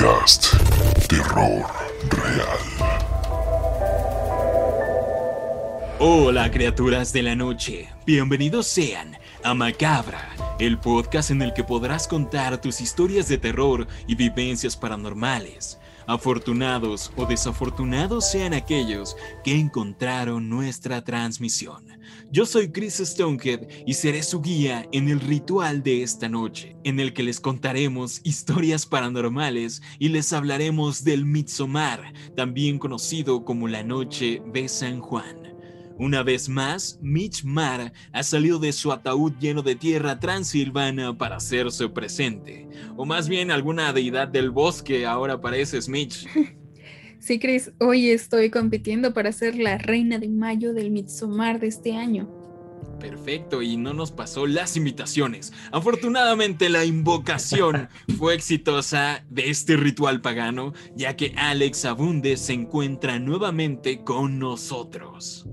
Terror Real. Hola criaturas de la noche, bienvenidos sean a Macabra, el podcast en el que podrás contar tus historias de terror y vivencias paranormales. Afortunados o desafortunados sean aquellos que encontraron nuestra transmisión. Yo soy Chris Stonehead y seré su guía en el ritual de esta noche, en el que les contaremos historias paranormales y les hablaremos del Midsommar, también conocido como la Noche de San Juan. Una vez más, Mitch Mar ha salido de su ataúd lleno de tierra transilvana para hacerse presente. O más bien alguna deidad del bosque ahora pareces Mitch. Sí, Chris, hoy estoy compitiendo para ser la reina de mayo del Midsommar de este año. Perfecto, y no nos pasó las invitaciones. Afortunadamente la invocación fue exitosa de este ritual pagano, ya que Alex Abunde se encuentra nuevamente con nosotros.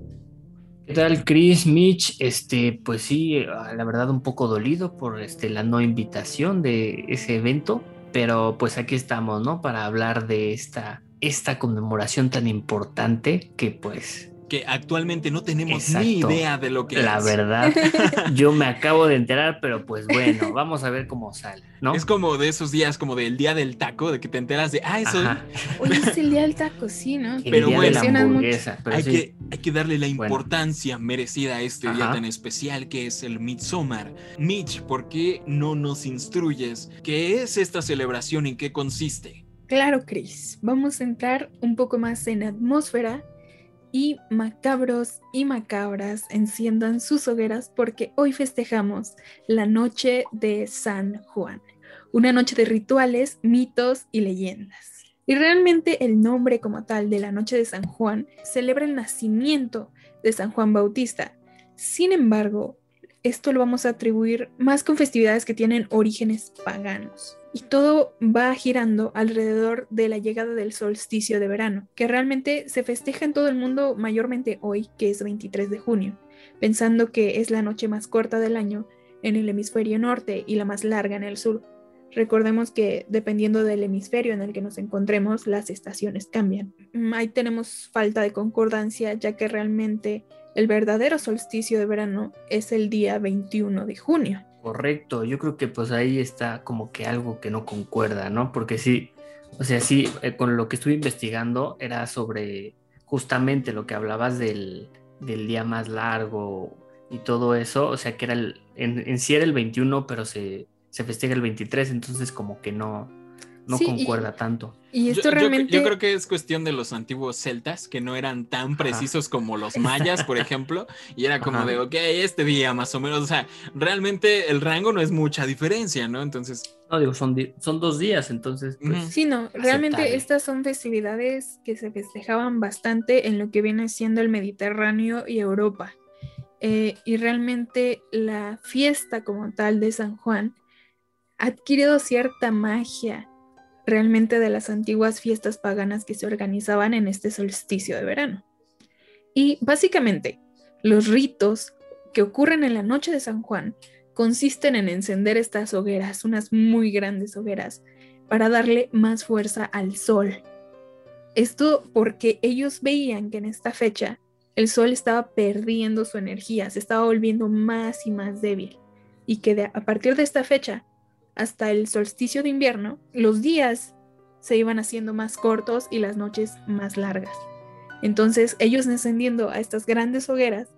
¿Qué tal, Chris, Mitch? Este, pues sí, ah, la verdad un poco dolido por este, la no invitación de ese evento, pero pues aquí estamos, ¿no? Para hablar de esta, esta conmemoración tan importante que pues que actualmente no tenemos ni idea de lo que La verdad, yo me acabo de enterar, pero pues bueno, vamos a ver cómo sale, ¿no? Es como de esos días, como del día del taco, de que te enteras de, ah, eso. Hoy es el día del taco, sí, ¿no? El día de la hamburguesa, pero hay, sí. que, hay que darle la importancia merecida a este día tan especial que es el Midsommar. Mitch, ¿por qué no nos instruyes qué es esta celebración y en qué consiste? Claro, Chris. Vamos a entrar un poco más en atmósfera y macabros y macabras enciendan sus hogueras porque hoy festejamos la noche de San Juan, una noche de rituales, mitos y leyendas. Y realmente el nombre como tal de la noche de San Juan celebra el nacimiento de San Juan Bautista. Sin embargo, esto lo vamos a atribuir más con festividades que tienen orígenes paganos. Y todo va girando alrededor de la llegada del solsticio de verano, que realmente se festeja en todo el mundo mayormente hoy, que es 23 de junio, pensando que es la noche más corta del año en el hemisferio norte y la más larga en el sur. Recordemos que dependiendo del hemisferio en el que nos encontremos, las estaciones cambian. Mm, Ahí tenemos falta de concordancia, ya que realmente el verdadero solsticio de verano es el día 21 de junio. Correcto, yo creo que pues ahí está como que algo que no concuerda, ¿no? Porque sí, o sea, sí, eh, con lo que estuve investigando era sobre justamente lo que hablabas del, del día más largo y todo eso, o sea, que era el, en, en sí era el 21, pero se, se festeja el 23, entonces como que no, no Sí, y- concuerda tanto. Y esto Yo- yo, realmente... yo creo que es cuestión de los antiguos celtas, que no eran tan precisos como los mayas, por ejemplo, y era como Ajá. de, ok, este día más o menos, o sea, realmente el rango no es mucha diferencia, ¿no? Entonces, No, digo, son, di- son dos días, entonces pues. Sí, no, realmente aceptable. estas son festividades que se festejaban bastante en lo que viene siendo el Mediterráneo y Europa. Eh, y realmente la fiesta como tal de San Juan ha adquirido cierta magia realmente de las antiguas fiestas paganas que se organizaban en este solsticio de verano. Y básicamente, los ritos que ocurren en la noche de San Juan consisten en encender estas hogueras, unas muy grandes hogueras, para darle más fuerza al sol. Esto porque ellos veían que en esta fecha el sol estaba perdiendo su energía, se estaba volviendo más y más débil. Y que a partir de esta fecha, hasta el solsticio de invierno, los días se iban haciendo más cortos y las noches más largas. Entonces ellos encendiendo a estas grandes hogueras,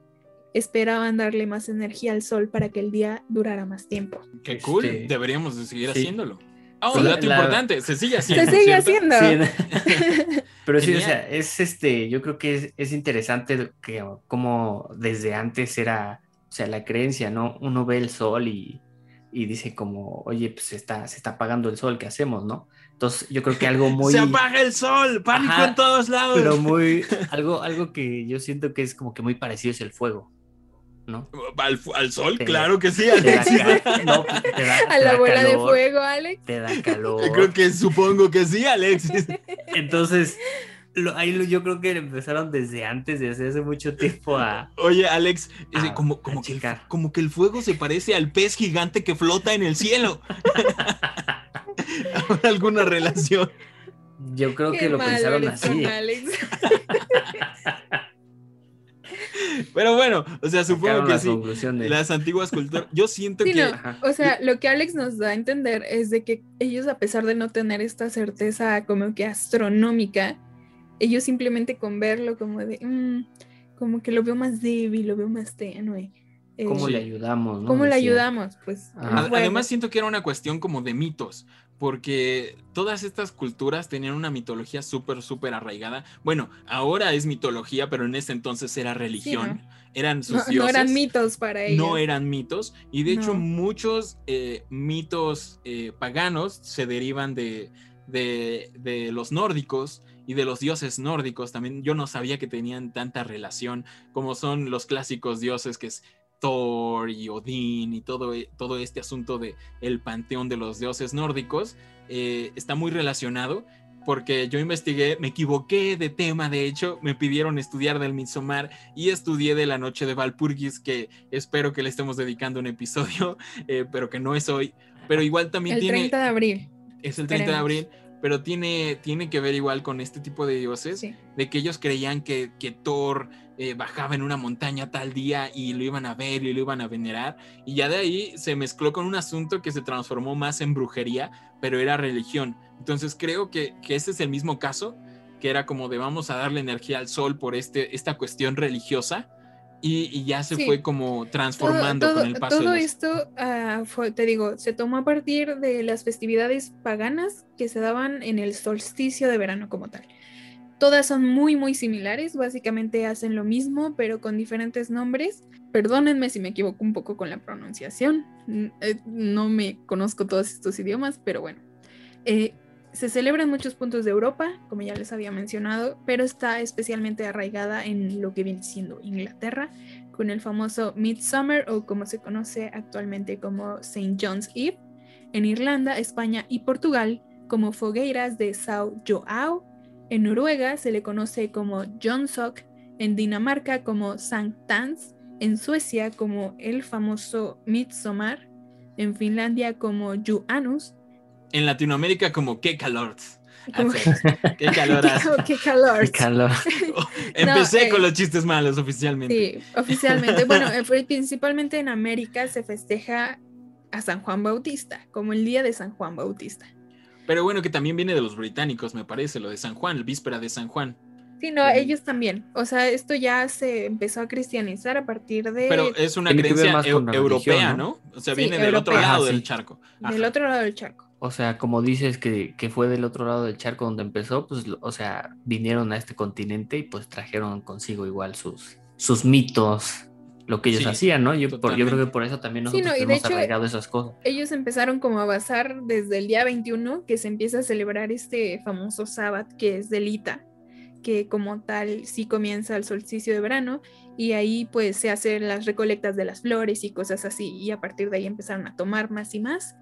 esperaban darle más energía al sol para que el día durara más tiempo. qué cool, Este, deberíamos de seguir sí. haciéndolo. Oh, Sí, dato la- importante, se sigue haciendo. Se sigue ¿cierto? haciendo. Sí, pero sí, o sea, es este, yo creo que es, es interesante que como desde antes era, o sea, la creencia, ¿no? Uno ve el sol y, y dice como, oye, pues se está, se está apagando el sol, ¿qué hacemos, no? Entonces, yo creo que algo muy, Se apaga el sol, pánico Ajá, en todos lados. pero muy, algo, algo que yo siento que es como que muy parecido es el fuego, ¿no? ¿Al, al sol? Te- claro que sí, Te da, no, te da- A te la da bola de calor, fuego, Alex. Te da calor. Yo creo que supongo que sí, Alexis. Entonces, lo- ahí lo- yo creo que empezaron desde antes, desde hace mucho tiempo a... Oye, Alex, ese, como, que el, checar. como que el fuego se parece al pez gigante que flota en el cielo. ¿Habrá alguna relación? Yo creo Qué que lo pensaron así. Alex. Pero bueno, o sea, supongo que la sí. conclusión de- Las antiguas culturas. Yo siento Sí, que. no, o sea, lo que Alex nos da a entender es de que ellos, a pesar de no tener esta certeza como que astronómica, ellos simplemente con verlo como de, "Mm, como que lo veo más débil, lo veo más tenue. eh, ¿Cómo le ayudamos? no? ¿Cómo le ayudamos? Pues, fuego. Además, siento que era una cuestión como de mitos, porque todas estas culturas tenían una mitología súper, súper arraigada. Bueno, ahora es mitología, pero en ese entonces era religión. Eran sus no, no dioses. eran mitos para ellos. no eran mitos y de hecho muchos eh, mitos eh, paganos se derivan de, de, de los nórdicos y de los dioses nórdicos también yo no sabía que tenían tanta relación como son los clásicos dioses que es Thor y Odín y todo, e- todo este asunto de el panteón de los dioses nórdicos eh, está muy relacionado porque yo investigué, me equivoqué de tema, de hecho, me pidieron estudiar del Midsommar y estudié de la noche de Valpurgis, que espero que le estemos dedicando un episodio, eh, pero que no es hoy. Pero igual también El tiene, 30 de abril. es el 30 de esperemos. abril, pero tiene, tiene que ver igual con este tipo de dioses, Sí. de que ellos creían que, que Thor eh, bajaba en una montaña tal día y lo iban a ver y lo iban a venerar, y ya de ahí se mezcló con un asunto que se transformó más en brujería, pero era religión. Entonces creo que, que este es el mismo caso, que era como de vamos a darle energía al sol por este, esta cuestión religiosa, y, y ya se Sí. fue como transformando todo- con el paso todo de los- esto, ah, fue, te digo, se tomó a partir de las festividades paganas que se daban en el solsticio de verano como tal. Todas son muy, muy similares, básicamente hacen lo mismo, pero con diferentes nombres. Perdónenme si me equivoco un poco con la pronunciación, eh, no me conozco todos estos idiomas, pero bueno. Eh, se celebra en muchos puntos de Europa, como ya les había mencionado, pero está especialmente arraigada en lo que viene siendo Inglaterra, con el famoso Midsummer o como se conoce actualmente como St. John's Eve, en Irlanda, España y Portugal como fogueiras de São João, en Noruega se le conoce como Jonsok, en Dinamarca como Sankt Hans, en Suecia como el famoso Midsommar, en Finlandia como Juanus, En Latinoamérica como qué calor. como- Qué calor. ¡Qué calor! Qué calor. Empecé eh, con los chistes malos oficialmente. Sí, oficialmente. Bueno, eh, fue- principalmente en América se festeja a San Juan Bautista, como el día de San Juan Bautista. Pero bueno, que también viene de los británicos, me parece, lo de San Juan, el víspera de San Juan. Sí, no, Ujú. ellos también. O sea, esto ya se empezó a cristianizar a partir de Pero es una creencia la europea, religión, ¿no? O sea, Sí, viene del otro lado Ajá, del charco. del otro lado del charco. O sea, como dices que, que fue del otro lado del charco donde empezó, pues, o sea, vinieron a este continente y pues trajeron consigo igual sus, sus mitos, lo que ellos Sí, hacían, ¿no? Yo, por- yo creo que por eso también Sí, nosotros no, y de tenemos hecho- arraigado esas cosas. Ellos empezaron como a basar desde el día 21 que se empieza a celebrar este famoso sábado que es del Ita, que como tal sí comienza el solsticio de verano y ahí pues se hacen las recolectas de las flores y cosas así y a partir de ahí empezaron a tomar más y más.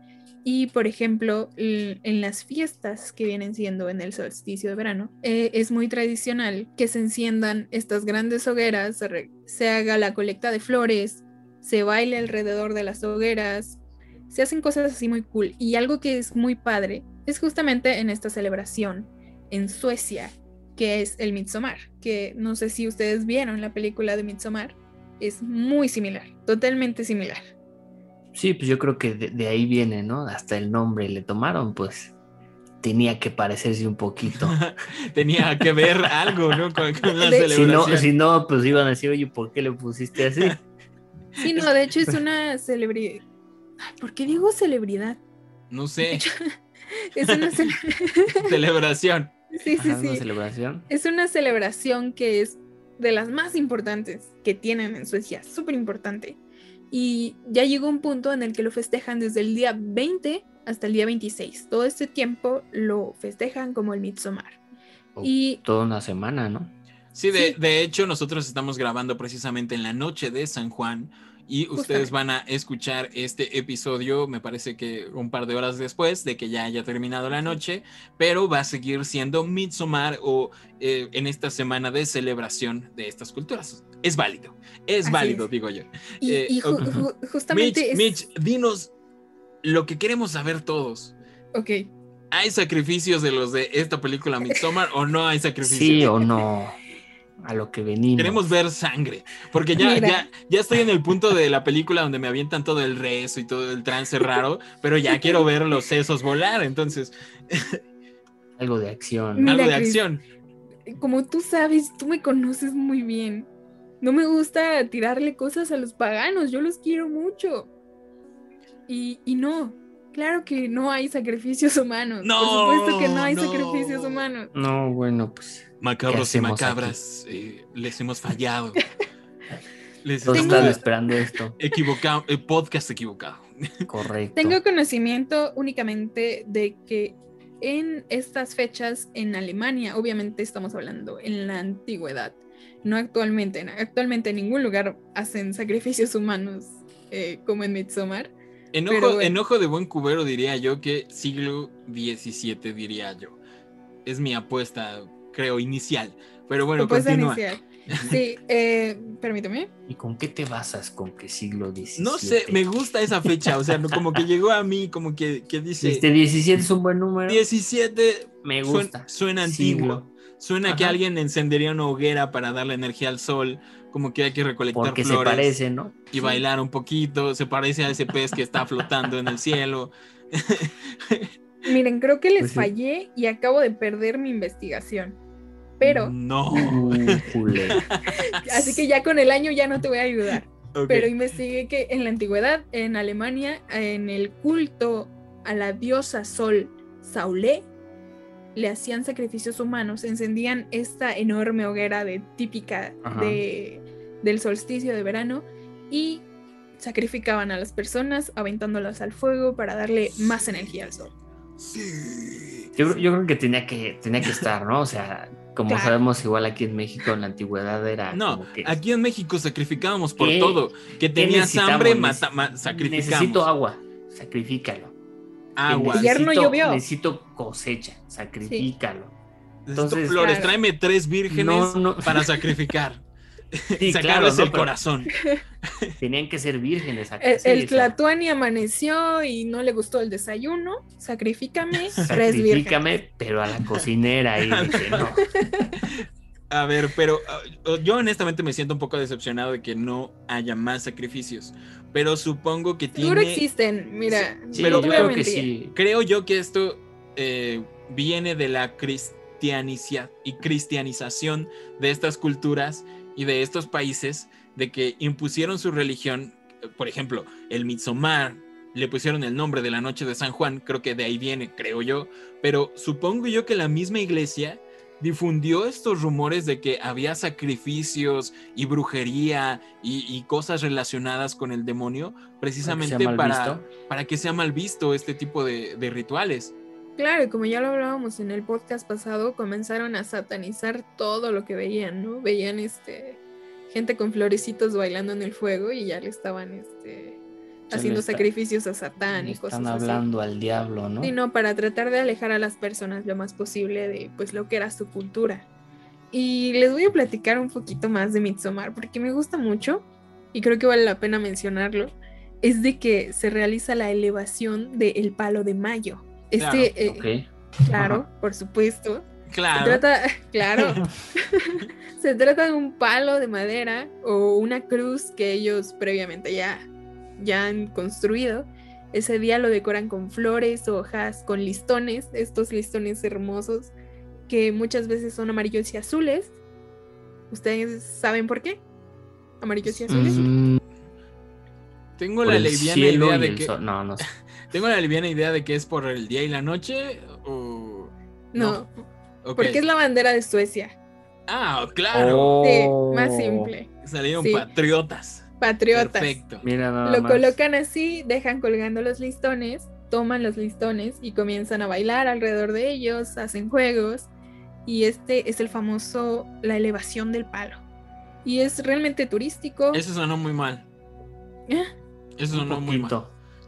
Y por ejemplo, en las fiestas que vienen siendo en el solsticio de verano, eh, es muy tradicional que se enciendan estas grandes hogueras, se haga la colecta de flores, se baile alrededor de las hogueras, se hacen cosas así muy cool. Y algo que es muy padre es justamente en esta celebración en Suecia, que es el Midsommar, que no sé si ustedes vieron la película de Midsommar, es muy similar, totalmente similar. Sí, pues yo creo que de, de ahí viene, ¿no? Hasta el nombre le tomaron, pues tenía que parecerse un poquito. Tenía que ver algo, ¿no? Con, con la De- si, no, celebración. si no, pues iban a decir, oye, ¿por qué le pusiste así? Sí, no, de hecho es una celebridad. ¿Por qué digo celebridad? No sé, Es una, cele- celebración. sí, sí, Ajá, una sí. celebración. Es una celebración que es de las más importantes que tienen en Suecia, súper importante. Y ya llegó un punto en el que lo festejan desde el día 20 hasta el día 26. Todo este tiempo lo festejan como el Midsommar. O Y Toda una semana, ¿no? Sí, de, Sí. de hecho, nosotros estamos grabando precisamente en la noche de San Juan y ustedes Justamente. van a escuchar este episodio, me parece que un par de horas después de que ya haya terminado la noche, pero va a seguir siendo Midsommar o eh, en esta semana de celebración de estas culturas. Es válido, es Así válido, es. digo yo. Y, Eh, y ju- ok. ju- justamente Mitch, es... Mitch, dinos lo que queremos saber todos. Ok, ¿Hay sacrificios de los de esta película Midsommar o no hay sacrificios? Sí o no. A lo que venimos. Queremos ver sangre. Porque ya, Mira. ya, ya estoy en el punto de la película donde me avientan todo el rezo y todo el trance raro, pero ya quiero ver los sesos volar. Entonces, Algo de acción. Mira, algo de Chris. acción. Como tú sabes, tú me conoces muy bien. No me gusta tirarle cosas a los paganos, yo los quiero mucho. Y, y no, claro que no hay sacrificios humanos. No, Por supuesto que no hay no. sacrificios humanos. No, bueno, pues Macabros y macabras, eh, les hemos fallado. Les todos están esperando esto. equivocado, el podcast equivocado. Correcto. Tengo conocimiento únicamente de que en estas fechas en Alemania, obviamente estamos hablando en la antigüedad, no actualmente, en- actualmente en ningún lugar hacen sacrificios humanos eh, como en Midsommar. Enojo, bueno. enojo de buen cubero diría yo que siglo XVII diría yo. Es mi apuesta, creo, inicial. Pero bueno, Propuesta continúa. inicial. Sí, eh, permíteme. ¿Y con qué te basas con que siglo XVII? No sé, me gusta esa fecha, o sea, no, como que llegó a mí, como que, que dice Este 17 es un buen número. 17, Me gusta. suena antiguo. Suena que alguien encendería una hoguera para darle energía al sol, como que hay que recolectar Porque se flores parece, ¿no? y bailar un poquito, se parece a ese pez que está flotando en el cielo. Miren, creo que les Pues sí. fallé y acabo de perder mi investigación. Pero, No. Así que ya con el año ya no te voy a ayudar. Pero investigué que en la antigüedad, en Alemania, en el culto a la diosa Sol Saulé, le hacían sacrificios humanos, encendían esta enorme hoguera de típica de, del solsticio de verano y sacrificaban a las personas aventándolas al fuego para darle más energía al sol. Sí. Yo, creo- yo creo que tenía que tenía que estar, ¿no? O sea, como Claro. sabemos, igual aquí en México en la antigüedad era No, como que aquí en México sacrificábamos por ¿Qué- todo. Que tenías hambre, mata- ma- sacrificamos. necesito agua, sacrifícalo. agua. Ayer no Necesito- llovió. Necesito cosecha, sacrifícalo. Necesito entonces- flores, Claro. tráeme tres vírgenes No, no. para sacrificar. Sí, Sacarles claro, ¿no? el corazón. Tenían que ser vírgenes. acá, El, sí, el Tlatuani amaneció y no le gustó el desayuno, sacrifícame. Sacrifícame, pero a la cocinera y dije, no. A ver, pero uh, yo honestamente me siento un poco decepcionado de que no haya más sacrificios. Pero supongo que Seguro tiene. existen, mira. Sí, Pero yo creo que sí. Creo yo que esto eh, viene de la cristianicia y cristianización de estas culturas y de estos países, de que impusieron su religión. Por ejemplo, el Midsommar le pusieron el nombre de la noche de San Juan, creo que de ahí viene, creo yo. Pero supongo yo que la misma iglesia difundió estos rumores de que había sacrificios y brujería y, y cosas relacionadas con el demonio, precisamente para, para que sea mal visto este tipo de, de rituales. Claro, y como ya lo hablábamos en el podcast pasado, comenzaron a satanizar todo lo que veían, ¿no? Veían este gente con florecitos bailando en el fuego y ya le estaban este haciendo está- sacrificios a Satán y cosas Están así. hablando al diablo, ¿no? Sí, no, para tratar de alejar a las personas lo más posible de pues lo que era su cultura. Y les voy a platicar un poquito más de Midsommar porque me gusta mucho y creo que vale la pena mencionarlo. Es de que se realiza la elevación del palo de mayo. Este, eh, Ok. claro, por supuesto. Se Claro. trata, claro, se trata de un palo de madera o una cruz que ellos previamente ya, ya han construido. Ese día lo decoran con flores, hojas, con listones, estos listones hermosos que muchas veces son amarillos y azules. ¿Ustedes saben por qué? Amarillos y azules. Mm, Tengo por la liviana idea de que. No, no sé. tengo la liviana idea de que es por el día y la noche o No, porque es la bandera de Suecia. Ah, claro. Sí, Oh. más simple. Salieron sí. patriotas. Patriotas. Perfecto. Mira nada Lo más. colocan así, dejan colgando los listones, toman los listones y comienzan a bailar alrededor de ellos, hacen juegos. Y este es el famoso la elevación del palo. Y es realmente turístico. Eso sonó muy mal. Ah, Eso Un sonó muy mal.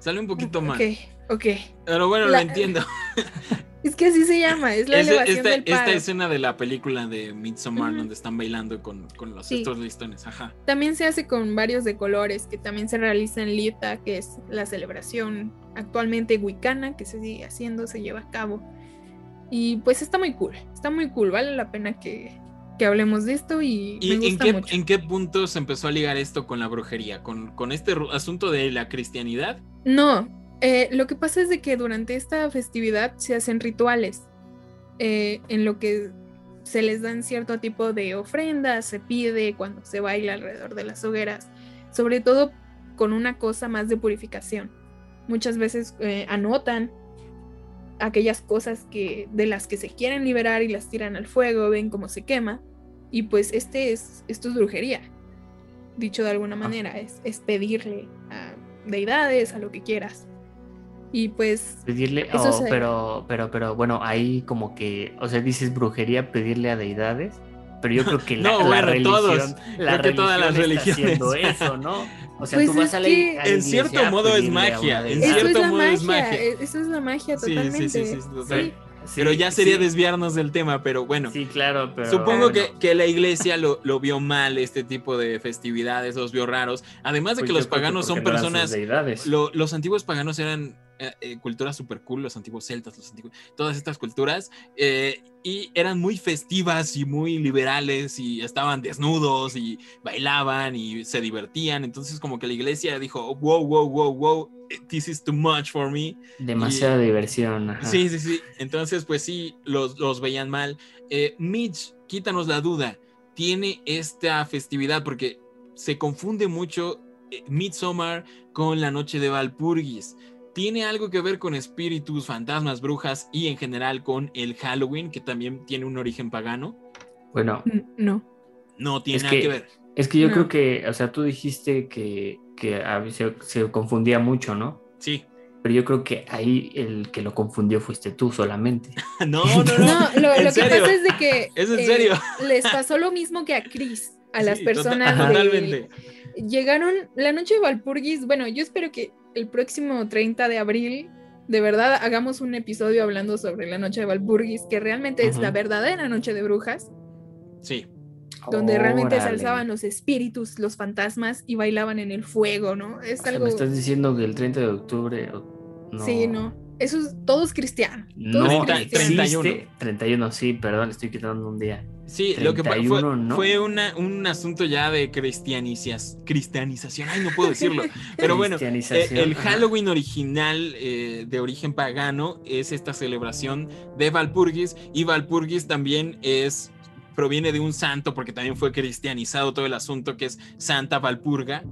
Sale un poquito mal. Ok, ok. Pero bueno, La- lo entiendo. Es que así se llama, es la Ese- elevación esta, del esta palo. escena de la película de Midsommar Ujú. donde están bailando con, con los, Sí. estos listones. Ajá. También se hace con varios de colores, que también se realiza en Lita, que es la celebración actualmente wicana que se sigue haciendo, se lleva a cabo. Y pues está muy cool, está muy cool, vale la pena que, que hablemos de esto y, ¿Y me en gusta qué, mucho. en qué punto se empezó a ligar esto con la brujería? ¿Con, con este asunto de la cristianidad? No, eh, lo que pasa es de que durante esta festividad se hacen rituales eh, en lo que se les dan cierto tipo de ofrendas, se pide cuando se baila alrededor de las hogueras, sobre todo con una cosa más de purificación. Muchas veces eh, anotan aquellas cosas que de las que se quieren liberar y las tiran al fuego, ven cómo se quema y pues este es esto es brujería. Dicho de alguna manera, es, es pedirle a deidades, a lo que quieras. Y pues Pedirle, Eso oh, se- pero, pero, pero bueno, ahí como que, o sea, dices brujería, pedirle a deidades, pero yo creo que la, No, la bueno, religión, todos. la Creo que todas las religión está religiones. haciendo eso, ¿no? O sea, Pues tú vas a la, que- a la En cierto modo es magia, en cierto modo es magia, e- eso es la magia Sí, sí, totalmente. sí, sí, total. Sí. Sí, Pero ya sería sí, desviarnos del tema, pero bueno. Sí, claro, pero Supongo que, que la iglesia lo, lo vio mal, este tipo de festividades, los vio raros. Además de pues que yo los paganos son personas. Lo- los antiguos paganos eran eh, eh, culturas super cool, los antiguos celtas, los antiguos, todas estas culturas, eh, y eran muy festivas y muy liberales y estaban desnudos y bailaban y se divertían. Entonces como que la iglesia dijo, wow, wow, wow, wow, this is too much for me. Demasiada diversión. ajá. Sí, sí, sí. Entonces pues sí, los, los veían mal. Eh, Mitch, quítanos la duda, tiene esta festividad porque se confunde mucho eh, Midsommar con la noche de Valpurgis. ¿Tiene algo que ver con espíritus, fantasmas, brujas y en general con el Halloween, que también tiene un origen pagano? Bueno, N- No. No tiene Es nada que- que ver. es que yo No. creo que, o sea, tú dijiste que, que a veces se, se confundía mucho, ¿no? Sí. Pero yo creo que ahí el que lo confundió fuiste tú solamente. No, no, no. No, lo, ¿En lo que serio? pasa es de que eh, ¿Es en serio? les pasó lo mismo que a Chris, a las Sí, personas de- Totalmente. llegaron la noche de Valpurgis. Bueno, yo espero que el próximo 30 de abril de verdad hagamos un episodio hablando sobre la noche de Valpurgis, que realmente es la verdadera noche de brujas, Sí. donde realmente se alzaban los espíritus, los fantasmas y bailaban en el fuego, ¿no? Es O sea, algo. me estás diciendo que el 30 de octubre. No. Sí, no. Eso es todo es cristiano. Todo No, es Treinta- cristiano. treinta- 31. existe- 31, sí, perdón, le estoy quitando un día. Sí, lo que pa- 31, fue, ¿no? fue una, un asunto ya de cristianicias, cristianización. Ay, no puedo decirlo. Pero bueno, eh, el. Halloween original eh, de origen pagano es esta celebración de Valpurgis y Valpurgis también es proviene de un santo porque también fue cristianizado todo el asunto que es Santa Valpurga,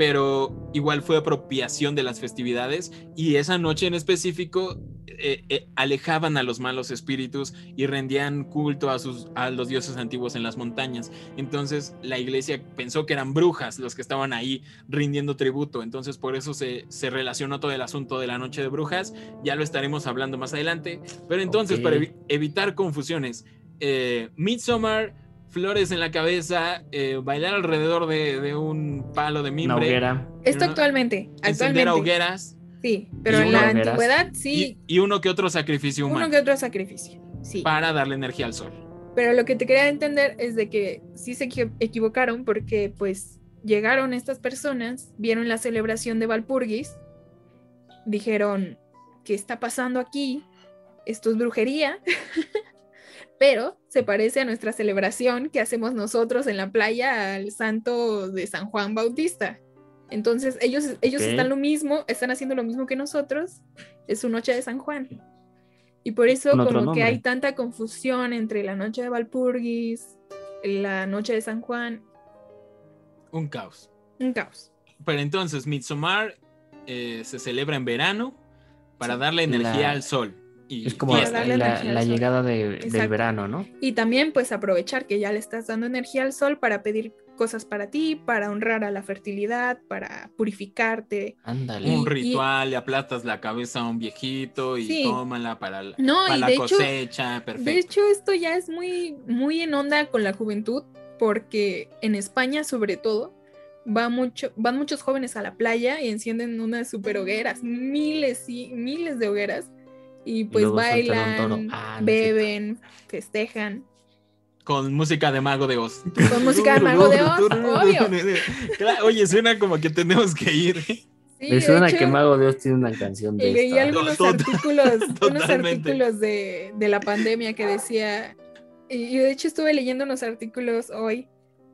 pero igual fue apropiación de las festividades y esa noche en específico eh, eh, alejaban a los malos espíritus y rendían culto a, sus, a los dioses antiguos en las montañas. Entonces la iglesia pensó que eran brujas los que estaban ahí rindiendo tributo. Entonces por eso se, se relacionó todo el asunto de la noche de brujas. Ya lo estaremos hablando más adelante. Pero entonces para evi- evitar confusiones, eh, Midsommar, flores en la cabeza, eh, bailar alrededor de, de un palo de Una mimbre, hoguera. Esto Una- actualmente. encender Actualmente. hogueras Sí, pero en uno- la hogueras. antigüedad sí. y, y uno que otro sacrificio humano Uno que otro sacrificio. Sí. para darle energía al sol. Pero lo que te quería entender es de que sí se equi- equivocaron porque pues llegaron estas personas, vieron la celebración de Valpurgis, dijeron, ¿qué está pasando aquí? Esto es brujería, pero se parece a nuestra celebración que hacemos nosotros en la playa al santo de San Juan Bautista. Entonces ellos, ellos están lo mismo, están haciendo lo mismo que nosotros, es su noche de San Juan. Y por eso como que nombre. hay tanta confusión entre la noche de Valpurgis, la noche de San Juan, Un caos. un caos. Pero entonces, Midsommar eh, se celebra en verano para Sí. darle energía La- al sol. Y Es como la, llegada de- del verano, ¿no? Y también pues aprovechar que ya le estás dando energía al sol para pedir cosas para ti, para honrar a la fertilidad, para purificarte. Ándale. un y- ritual, le aplastas la cabeza a un viejito y Sí. tómala para, la- No, para y la de hecho, cosecha. Perfecto. de hecho esto ya es muy, muy en onda con la juventud, porque en España sobre todo va mucho, van muchos jóvenes a la playa y encienden unas super hogueras, miles y miles de hogueras, y pues toro. bailan, Ah, no beben, festejan. Con música de Mago de Oz. Con música de Mago de Oz, obvio. Claro, Oye, suena como que tenemos que ir. Sí, Me suena hecho, que Mago Dios tiene una canción de leí esta. algunos Total- artículos, unos artículos de, de la pandemia que decía, y y de hecho estuve leyendo unos artículos hoy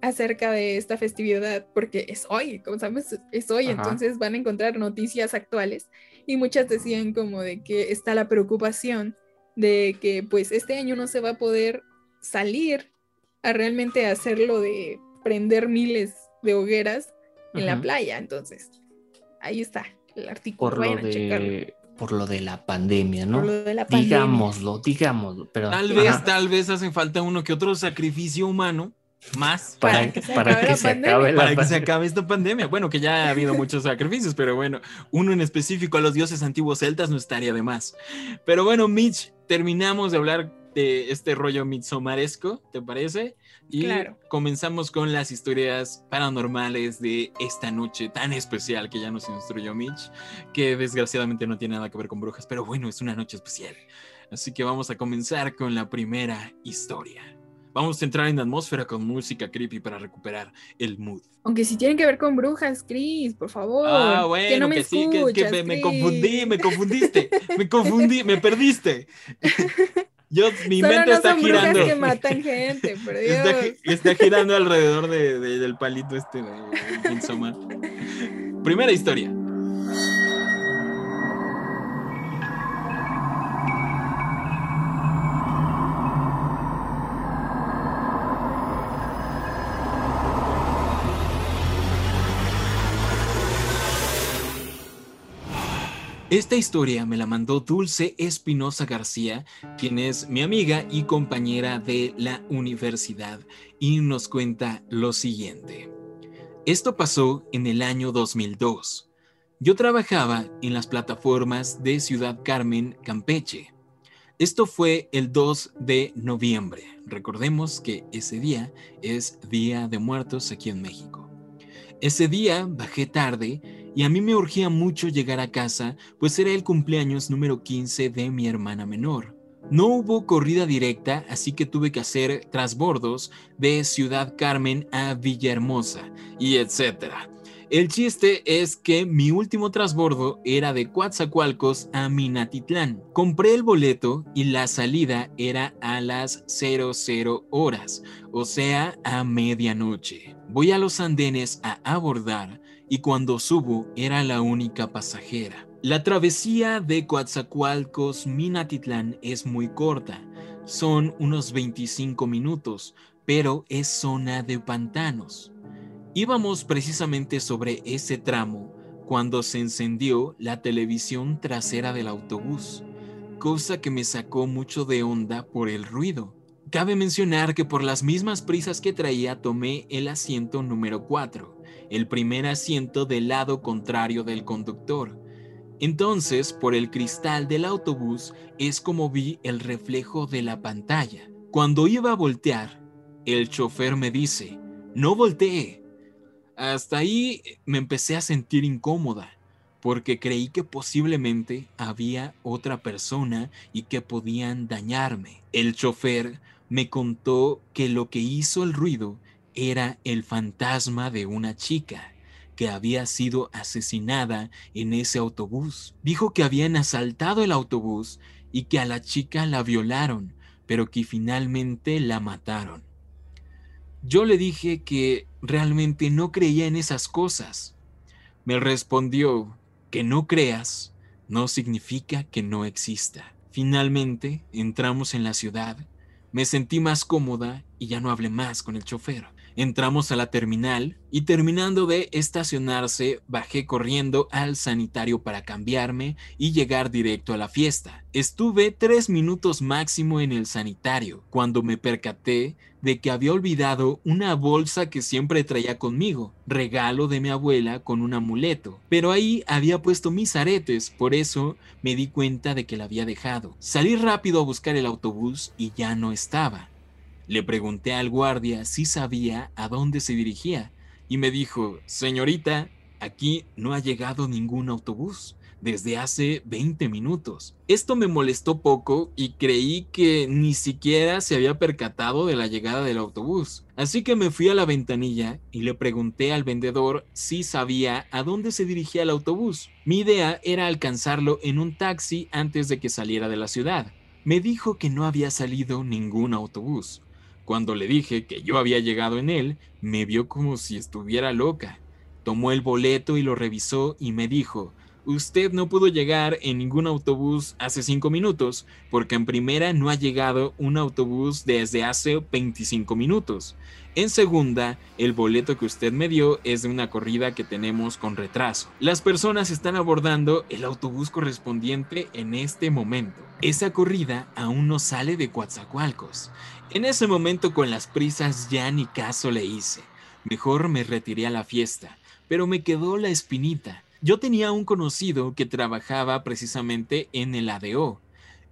acerca de esta festividad, porque es hoy, como sabes, es hoy, Ajá. entonces van a encontrar noticias actuales y muchas decían como de que está la preocupación de que pues este año no se va a poder salir a realmente hacerlo de prender miles de hogueras en la playa, entonces ahí está el artículo, Por lo checarlo. de por lo de la pandemia, ¿no? Por lo de la pandemia. Digámoslo, digámoslo, pero Tal ajá, vez, tal vez hace falta uno que otro sacrificio humano más para, para que se para acabe que la se pandemia. acabe la para que se acabe esta pandemia. Bueno, que ya ha habido muchos sacrificios, pero bueno, uno en específico a los dioses antiguos celtas no estaría de más. Pero bueno, Mitch, terminamos de hablar de este rollo mitsomaresco, ¿te parece? Y Claro. comenzamos con las historias paranormales de esta noche tan especial que ya nos instruyó Mitch, que desgraciadamente no tiene nada que ver con brujas, pero bueno, es una noche especial. Así que vamos a comenzar con la primera historia. Vamos a entrar en atmósfera con música creepy para recuperar el mood. Aunque si tienen que ver con brujas, Chris, por favor. Ah, que bueno, no me que sí, que, que me, confundí, me confundiste, me confundí, me perdiste. Yo, mi Solo mente no está son girando. que matan gente, por Dios. Está, gi- está girando alrededor de- de- del palito este de, de. Primera historia. Esta historia me la mandó Dulce Espinosa García, quien es mi amiga y compañera de la universidad, y nos cuenta lo siguiente. Esto pasó en el año 2002. Yo trabajaba en las plataformas de Ciudad Carmen, Campeche. Esto fue el 2 de noviembre. Recordemos que ese día es Día de Muertos aquí en México. Ese día bajé tarde y a mí me urgía mucho llegar a casa, pues era el cumpleaños número 15 de mi hermana menor. No hubo corrida directa, así que tuve que hacer trasbordos de Ciudad Carmen a Villahermosa y etcétera. El chiste es que mi último trasbordo era de Coatzacoalcos a Minatitlán. Compré el boleto y la salida era a las 00 horas, o sea, a medianoche. Voy a los andenes a abordar y cuando subo era la única pasajera. La travesía de Coatzacoalcos Minatitlán es muy corta, son unos 25 minutos, pero es zona de pantanos. Íbamos precisamente sobre ese tramo cuando se encendió la televisión trasera del autobús, cosa que me sacó mucho de onda por el ruido. Cabe mencionar que por las mismas prisas que traía tomé el asiento número 4, el primer asiento del lado contrario del conductor. Entonces, por el cristal del autobús es como vi el reflejo de la pantalla. Cuando iba a voltear, el chofer me dice, no voltee. Hasta ahí me empecé a sentir incómoda, porque creí que posiblemente había otra persona y que podían dañarme. El chofer me contó que lo que hizo el ruido era el fantasma de una chica que había sido asesinada en ese autobús. Dijo que habían asaltado el autobús y que a la chica la violaron, pero que finalmente la mataron. Yo le dije que realmente no creía en esas cosas. Me respondió que no creas no significa que no exista. Finalmente entramos en la ciudad, me sentí más cómoda y ya no hablé más con el chofer. Entramos a la terminal y terminando de estacionarse bajé corriendo al sanitario para cambiarme y llegar directo a la fiesta. Estuve tres minutos máximo en el sanitario cuando me percaté de que había olvidado una bolsa que siempre traía conmigo, regalo de mi abuela con un amuleto, pero ahí había puesto mis aretes, por eso me di cuenta de que la había dejado. Salí rápido a buscar el autobús y ya no estaba. Le pregunté al guardia si sabía a dónde se dirigía y me dijo, señorita, aquí no ha llegado ningún autobús. desde hace 20 minutos. Esto me molestó poco y creí que ni siquiera se había percatado de la llegada del autobús. Así que me fui a la ventanilla y le pregunté al vendedor si sabía a dónde se dirigía el autobús. Mi idea era alcanzarlo en un taxi antes de que saliera de la ciudad. Me dijo que no había salido ningún autobús. Cuando le dije que yo había llegado en él, me vio como si estuviera loca. Tomó el boleto y lo revisó y me dijo, usted no pudo llegar en ningún autobús hace cinco minutos, porque en primera no ha llegado un autobús desde hace 25 minutos. En segunda, el boleto que usted me dio es de una corrida que tenemos con retraso. Las personas están abordando el autobús correspondiente en este momento. Esa corrida aún no sale de Coatzacoalcos. En ese momento con las prisas ya ni caso le hice. Mejor me retiré a la fiesta, pero me quedó la espinita yo tenía un conocido que trabajaba precisamente en el ADO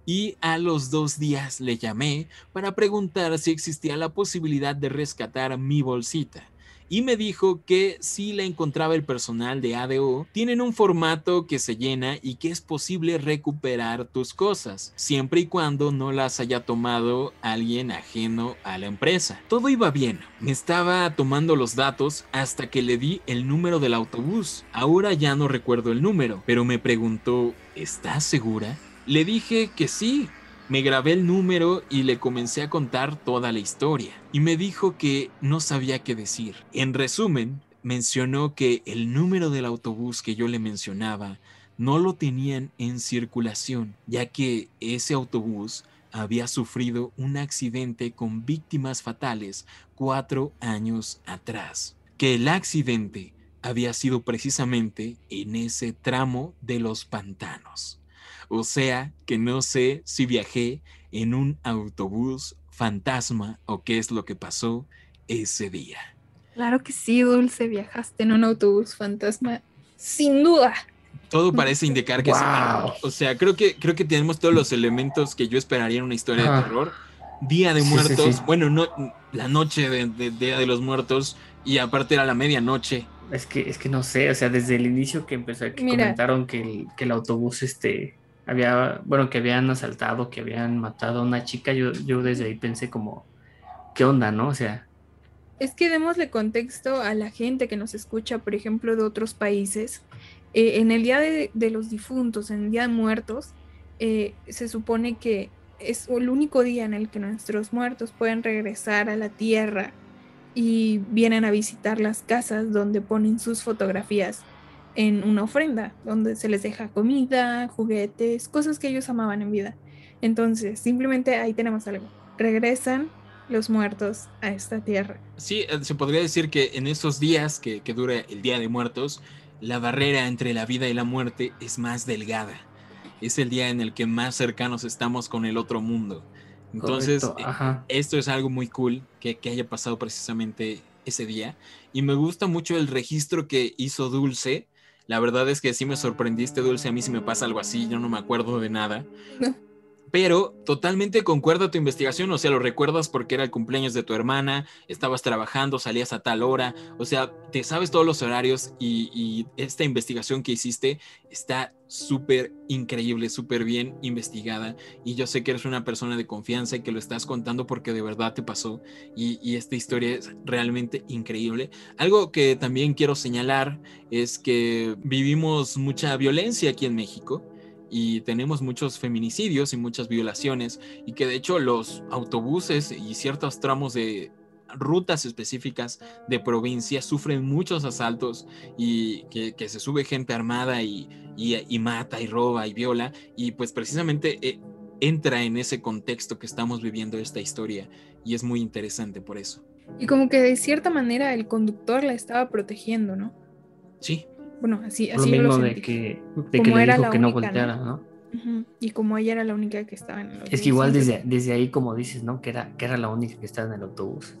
y a los dos días le llamé para preguntar si existía la posibilidad de rescatar mi bolsita y me dijo que si la encontraba el personal de ADO, tienen un formato que se llena y que es posible recuperar tus cosas, siempre y cuando no las haya tomado alguien ajeno a la empresa. Todo iba bien, me estaba tomando los datos hasta que le di el número del autobús. Ahora ya no recuerdo el número, pero me preguntó, ¿estás segura? Le dije que sí, me grabé el número y le comencé a contar toda la historia. Y me dijo que no sabía qué decir. En resumen, mencionó que el número del autobús que yo le mencionaba no lo tenían en circulación, ya que ese autobús había sufrido un accidente con víctimas fatales cuatro años atrás. Que el accidente había sido precisamente en ese tramo de los pantanos. O sea que no sé si viajé en un autobús fantasma o qué es lo que pasó ese día. Claro que sí, Dulce, viajaste en un autobús fantasma, sin duda. Todo parece indicar que sí. O sea, creo que, creo que tenemos todos los elementos que yo esperaría en una historia de terror. Día de muertos, bueno, no, la noche de, Día de los Muertos y aparte era la medianoche. Es que, es que no sé, o sea, desde el inicio que empezó, que comentaron que el, que el autobús este, había, bueno, que habían asaltado, que habían matado a una chica, yo, yo desde ahí pensé como, ¿qué onda, no? O sea... Es que démosle contexto a la gente que nos escucha, por ejemplo, de otros países. Eh, en el Día de, los Difuntos, en el Día de Muertos, eh, se supone que es el único día en el que nuestros muertos pueden regresar a la tierra y vienen a visitar las casas donde ponen sus fotografías en una ofrenda, donde se les deja comida, juguetes, cosas que ellos amaban en vida. Entonces, simplemente ahí tenemos algo. Regresan los muertos a esta tierra. Sí, eh, se podría decir que en esos días que, que dura el Día de Muertos, la barrera entre la vida y la muerte es más delgada. Es el día en el que más cercanos estamos con el otro mundo. Entonces, eh, esto es algo muy cool que, que haya pasado precisamente ese día. Y me gusta mucho el registro que hizo Dulce la verdad es que sí me sorprendiste, Dulce. A mí si me pasa algo así, yo no me acuerdo de nada. Pero totalmente concuerda tu investigación, o sea, lo recuerdas porque era el cumpleaños de tu hermana, estabas trabajando, salías a tal hora, o sea, te sabes todos los horarios y, esta investigación que hiciste está súper increíble, súper bien investigada y yo sé que eres una persona de confianza y que lo estás contando porque de verdad te pasó y, y esta historia es realmente increíble. Algo que también quiero señalar es que vivimos mucha violencia aquí en México y tenemos muchos feminicidios y muchas violaciones y que de hecho los autobuses y ciertos tramos de rutas específicas de provincia sufren muchos asaltos y que, se sube gente armada y, y, mata y roba y viola y pues precisamente eh, entra en ese contexto que estamos viviendo esta historia y es muy interesante por eso. Y como que de cierta manera el conductor la estaba protegiendo, ¿no? Sí, bueno, así, así lo mismo de que, de que le dijo que no volteara, ¿no? Y como ella era la única que estaba en el autobús. Es que igual desde, desde ahí, como dices, ¿no? Que era, que era la única que estaba en el autobús.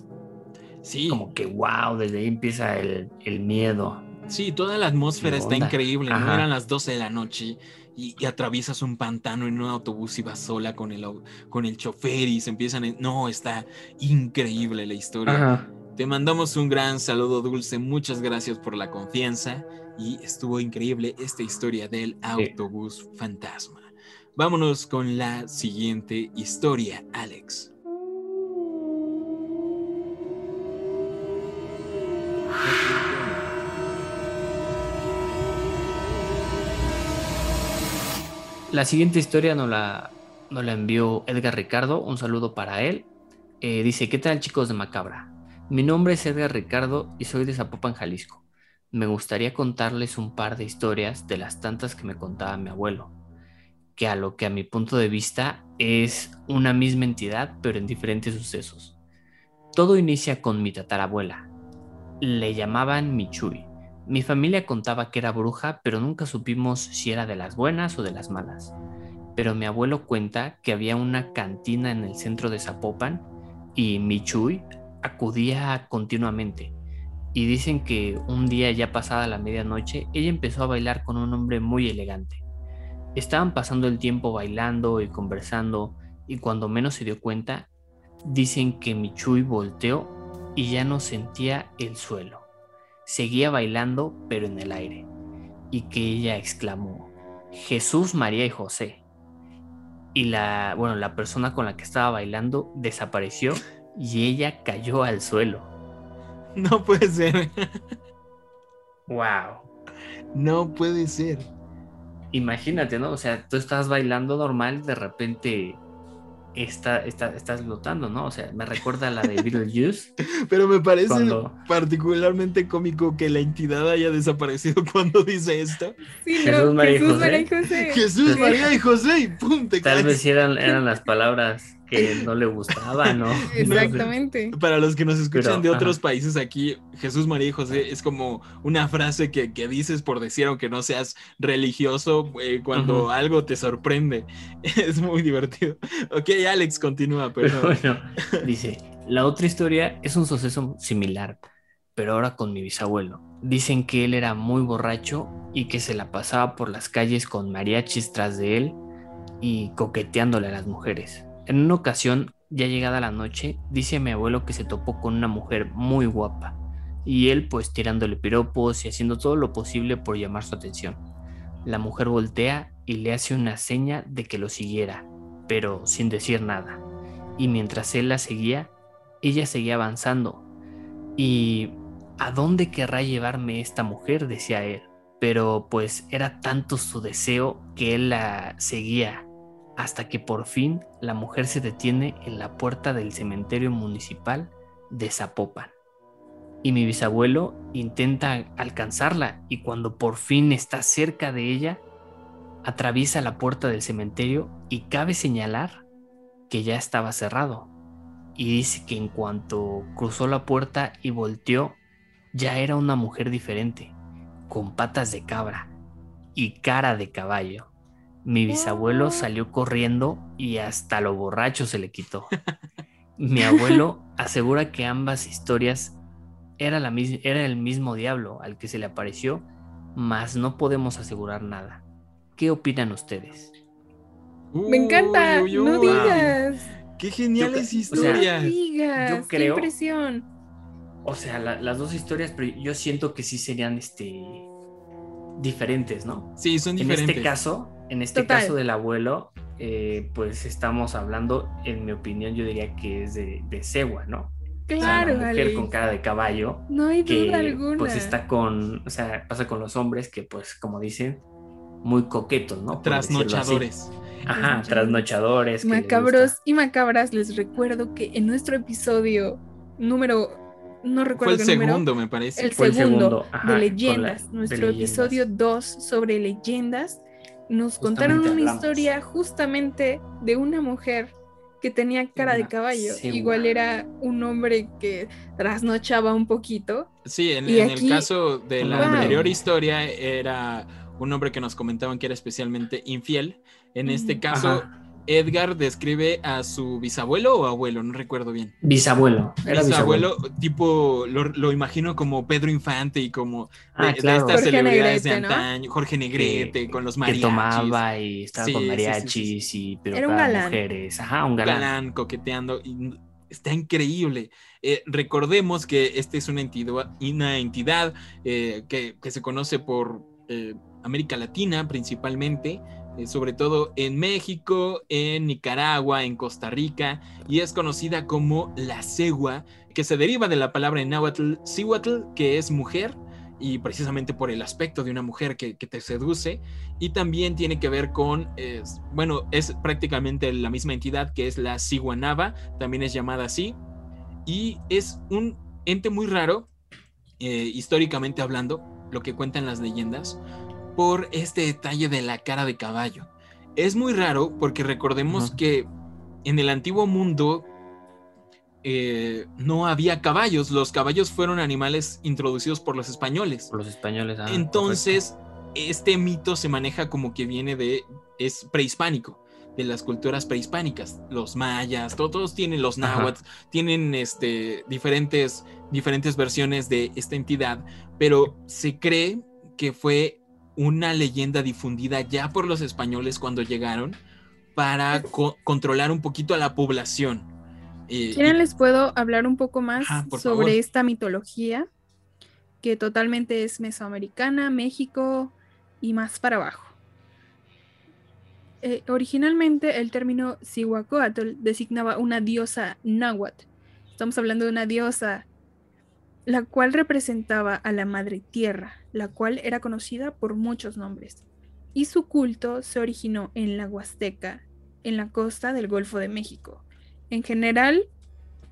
Sí. Como que, wow, desde ahí empieza el, el miedo. Sí, toda la atmósfera está increíble, ¿no? Eran las 12 de la noche y, atraviesas un pantano en un autobús y vas sola con el, con el chofer y se empiezan... No, está increíble la historia. Te mandamos un gran saludo dulce, muchas gracias por la confianza y estuvo increíble esta historia del autobús fantasma. Vámonos con la siguiente historia, Alex. La siguiente historia nos la, nos la envió Edgar Ricardo, un saludo para él. Eh, dice, ¿qué tal chicos de Macabra? Mi nombre es Edgar Ricardo y soy de Zapopan, Jalisco. Me gustaría contarles un par de historias de las tantas que me contaba mi abuelo, que a lo que a mi punto de vista es una misma entidad pero en diferentes sucesos. Todo inicia con mi tatarabuela. Le llamaban Michui mi familia contaba que era bruja, pero nunca supimos si era de las buenas o de las malas. Pero mi abuelo cuenta que había una cantina en el centro de Zapopan y Michui acudía continuamente. Y dicen que un día ya pasada la medianoche, ella empezó a bailar con un hombre muy elegante. Estaban pasando el tiempo bailando y conversando y cuando menos se dio cuenta, dicen que Michui volteó y ya no sentía el suelo seguía bailando pero en el aire, y que ella exclamó, Jesús, María y José. Y la, bueno, la persona con la que estaba bailando desapareció y ella cayó al suelo. No puede ser. wow. No puede ser. Imagínate, ¿no? O sea, tú estás bailando normal, de repente está, estás flotando, ¿no? O sea, me recuerda a la de Beetlejuice. Pero me parece particularmente cómico que la entidad haya desaparecido cuando dice esto. Sí, Jesús, María, Jesús María y José. Jesús María y José y pum, Tal vez eran, eran las palabras que no le gustaba, ¿no? Exactamente. Para los que nos escuchan de otros países aquí, Jesús, María y José es como una frase que, dices por decir, aunque no seas religioso, eh, cuando algo te sorprende. Es muy divertido. Ok, Alex, continúa, pero... bueno, dice, la otra historia es un suceso similar, pero ahora con mi bisabuelo. Dicen que él era muy borracho y que se la pasaba por las calles con mariachis tras de él y coqueteándole a las mujeres. En una ocasión, ya llegada la noche, dice mi abuelo que se topó con una mujer muy guapa, y él pues tirándole piropos y haciendo todo lo posible por llamar su atención. La mujer voltea y le hace una seña de que lo siguiera, pero sin decir nada. Y mientras él la seguía, ella seguía avanzando. ¿Y a dónde querrá llevarme esta mujer? decía él. Pero pues era tanto su deseo que él la seguía hasta que por fin la mujer se detiene en la puerta del cementerio municipal de Zapopan. Y mi bisabuelo intenta alcanzarla y cuando por fin está cerca de ella, atraviesa la puerta del cementerio y cabe señalar que ya estaba cerrado. Y dice que en cuanto cruzó la puerta y volteó, ya era una mujer diferente, con patas de cabra y cara de caballo. Mi bisabuelo salió corriendo y hasta lo borracho se le quitó. Mi abuelo asegura que ambas historias era, la, era el mismo diablo al que se le apareció, mas no podemos asegurar nada. ¿Qué opinan ustedes? Me encanta, no digas. Qué geniales historias. no digas, yo creo, qué impresión. O sea, las dos historias, pero yo siento que sí serían este diferentes, ¿no? Sí, son diferentes. En este caso, en este caso del abuelo, eh, pues estamos hablando, en mi opinión, yo diría que es de, de ¿no? Claro, una mujer con cara de caballo. No hay que, duda alguna. Pues está con, o sea, pasa con los hombres que, pues, como dicen, muy coquetos, ¿no? trasnochadores. Ajá, trasnochadores. Macabros y macabras, les recuerdo que en nuestro episodio número no recuerdo Fue el segundo, me parece. El segundo, de leyendas, nuestro episodio 2 sobre leyendas nos contaron una historia justamente de una mujer que tenía cara de caballo. Igual era un hombre que trasnochaba un poquito. Sí, en, el caso de la anterior historia era un hombre que nos comentaban que era especialmente infiel. En este caso, Edgar describe a su bisabuelo o abuelo, no recuerdo bien. Bisabuelo. Era bisabuelo, tipo, lo, imagino como Pedro Infante y como de, ah, estas celebridades de antaño, Jorge Negrete, con los mariachis. Que tomaba y estaba con mariachis y pero era un galán. mujeres. Ajá, un galán. galán coqueteando. Y está increíble. Eh, recordemos que esta es una entidad, una entidad eh, que, que, se conoce por eh, América Latina principalmente, sobre todo en México, en Nicaragua, en Costa Rica, y es conocida como la cegua, que se deriva de la palabra en náhuatl, cihuatl, que es mujer, y precisamente por el aspecto de una mujer que, te seduce y también tiene que ver con, bueno, es prácticamente la misma entidad que es la Siguanaba, también es llamada así y es un ente muy raro, eh, históricamente hablando, lo que cuentan las leyendas, por este detalle de la cara de caballo. Es muy raro porque recordemos que en el antiguo mundo eh, no había caballos. Los caballos fueron animales introducidos por los españoles. Por los españoles. Ah, Entonces, este mito se maneja como que viene de, es prehispánico, de las culturas prehispánicas. Los mayas, todos tienen los náhuatl, tienen este, diferentes, diferentes versiones de esta entidad, pero se cree que fue una leyenda difundida ya por los españoles cuando llegaron para controlar un poquito a la población ¿Quieren les puedo hablar un poco más sobre esta mitología? Que totalmente es mesoamericana, México y más para abajo. Eh, originalmente el término Cihuacóatl designaba una diosa náhuatl. Estamos hablando de una diosa la cual representaba a la madre tierra, la cual era conocida por muchos nombres. Y su culto se originó en la Huasteca, en la costa del Golfo de México. En general,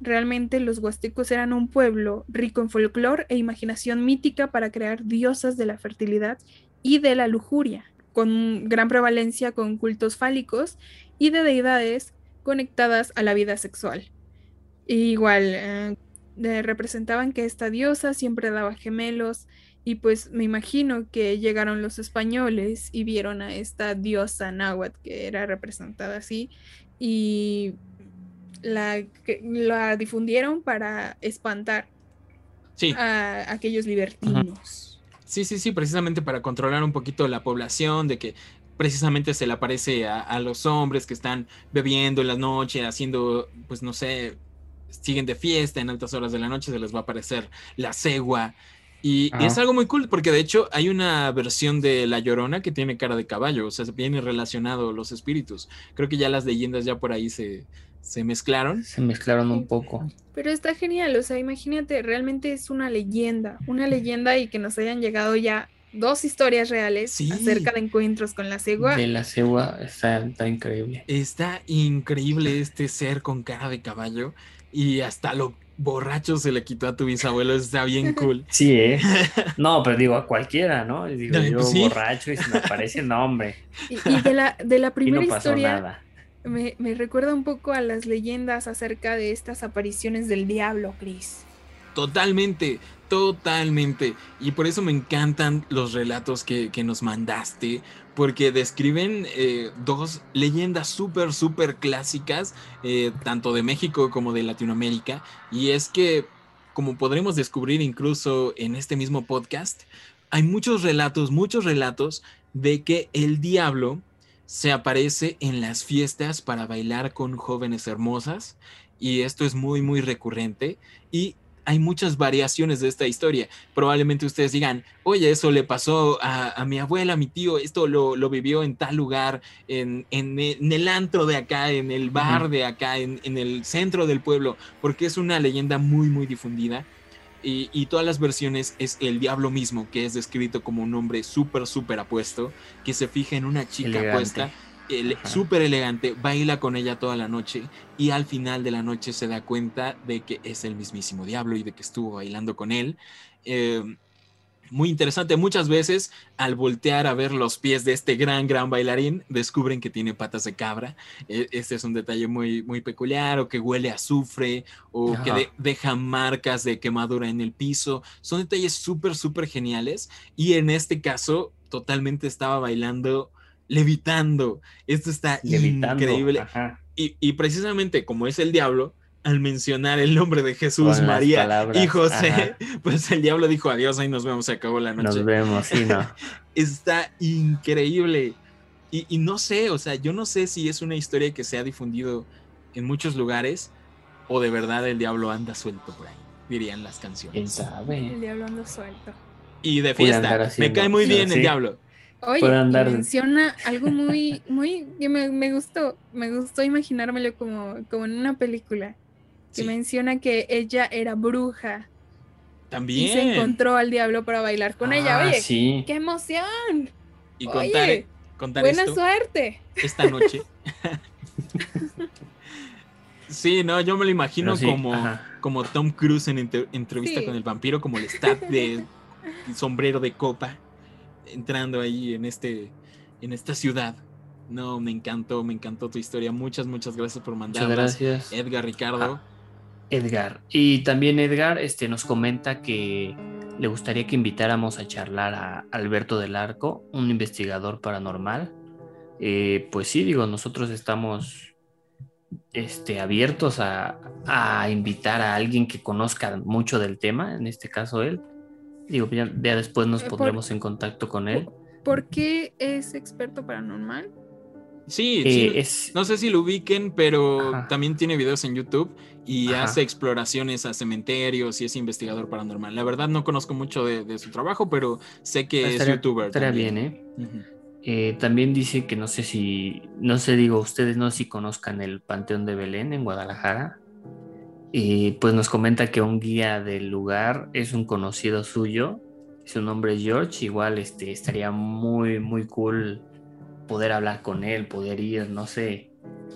realmente los huastecos eran un pueblo rico en folclore e imaginación mítica para crear diosas de la fertilidad y de la lujuria, con gran prevalencia con cultos fálicos y de deidades conectadas a la vida sexual. igual, eh, representaban que esta diosa siempre daba gemelos y pues me imagino que llegaron los españoles y vieron a esta diosa náhuatl que era representada así y la, la difundieron para espantar a aquellos libertinos. Sí, sí, sí, precisamente para controlar un poquito la población, de que precisamente se le aparece a, los hombres que están bebiendo en la noche, haciendo, pues no sé, siguen de fiesta en altas horas de la noche, se les va a aparecer la cegua. Y, y, es algo muy cool, porque de hecho hay una versión de La Llorona que tiene cara de caballo, o sea, viene relacionado los espíritus. Creo que ya las leyendas ya por ahí se, se mezclaron. Se mezclaron un poco. Pero está genial, o sea, imagínate, realmente es una leyenda, una leyenda y que nos hayan llegado ya dos historias reales acerca de encuentros con la cegua. De la cegua está, increíble. Está increíble este ser con cara de caballo y hasta lo borracho se le quitó a tu bisabuelo, está bien cool. Sí, ¿eh? No, pero digo a cualquiera, ¿no? Digo, yo pues borracho y se me aparece nombre. Y, de la, de la primera historia, me, recuerda un poco a las leyendas acerca de estas apariciones del diablo, Chris. Totalmente, totalmente. Y por eso me encantan los relatos que, nos mandaste, porque describen eh, dos leyendas súper, súper clásicas, eh, tanto de México como de Latinoamérica. Y es que, como podremos descubrir incluso en este mismo podcast, hay muchos relatos, muchos relatos de que el diablo se aparece en las fiestas para bailar con jóvenes hermosas y esto es muy muy recurrente y hay muchas variaciones de esta historia. Probablemente ustedes digan, oye, eso le pasó a, mi abuela, a mi tío, esto lo, vivió en tal lugar, en, el antro de acá, en el bar de acá, en, en, el centro del pueblo, porque es una leyenda muy, muy difundida. Y, todas las versiones es el diablo mismo, que es descrito como un hombre súper, súper apuesto, que se fija en una chica apuesta, súper elegante, baila con ella toda la noche y al final de la noche se da cuenta de que es el mismísimo diablo y de que estuvo bailando con él. Eh, muy interesante. Muchas veces al voltear a ver los pies de este gran, gran bailarín, descubren que tiene patas de cabra. E, este es un detalle muy, muy peculiar, o que huele a azufre, o que deja marcas de quemadura en el piso. Son detalles súper, súper geniales. Y en este caso, totalmente estaba bailando, levitando. Esto está increíble. Y, y precisamente como es el diablo, al mencionar el nombre de Jesús, María y José, pues el diablo dijo adiós, ahí nos vemos, se acabó la noche. Nos vemos, sí, no. Está increíble. Y, no sé, o sea, yo no sé si es una historia que se ha difundido en muchos lugares, o de verdad el diablo anda suelto por ahí, dirían las ¿Quién canciones. sabe? El diablo anda suelto. Y de fiesta, me cae muy sí, bien el diablo. Oye, y andar- menciona algo muy, muy, que me, me gustó, me gustó imaginármelo como, como en una película, que Sí, menciona que ella era bruja y también. se encontró al diablo para bailar con ella. Ah, Oye, sí. qué emoción. Y contar, Oye, contar Buena esto suerte. esta noche. sí, no, yo me lo imagino sí, como, ajá. como Tom Cruise en entre- entrevista Sí. con el vampiro, como el stat de sombrero de copa, entrando ahí en este, en esta ciudad. No, me encantó, me encantó tu historia. Muchas, muchas gracias por Muchas mandarlas. gracias. Edgar Ricardo. Edgar. Y también Edgar este, nos comenta que le gustaría que invitáramos a charlar a Alberto del Arco, un investigador paranormal. Eh, pues sí, digo, nosotros estamos este, abiertos a, a invitar a alguien que conozca mucho del tema, en este caso él. Digo, ya, ya después nos Eh, pondremos en contacto con él. ¿Por qué es experto paranormal? Sí, Eh, sí. es, No sé si lo ubiquen, pero Ajá. también tiene videos en YouTube y Ajá. hace exploraciones a cementerios y es investigador paranormal. La verdad no conozco mucho de, de su trabajo, pero sé que es estaría- youtuber. estaría también. bien, ¿eh? Eh, también dice que no sé si, no sé, digo, ustedes no sé si conozcan el Panteón de Belén en Guadalajara. Y pues nos comenta que un guía del lugar es un conocido suyo. Su nombre es George. Igual este, estaría muy, muy cool poder hablar con él, poder ir, no sé.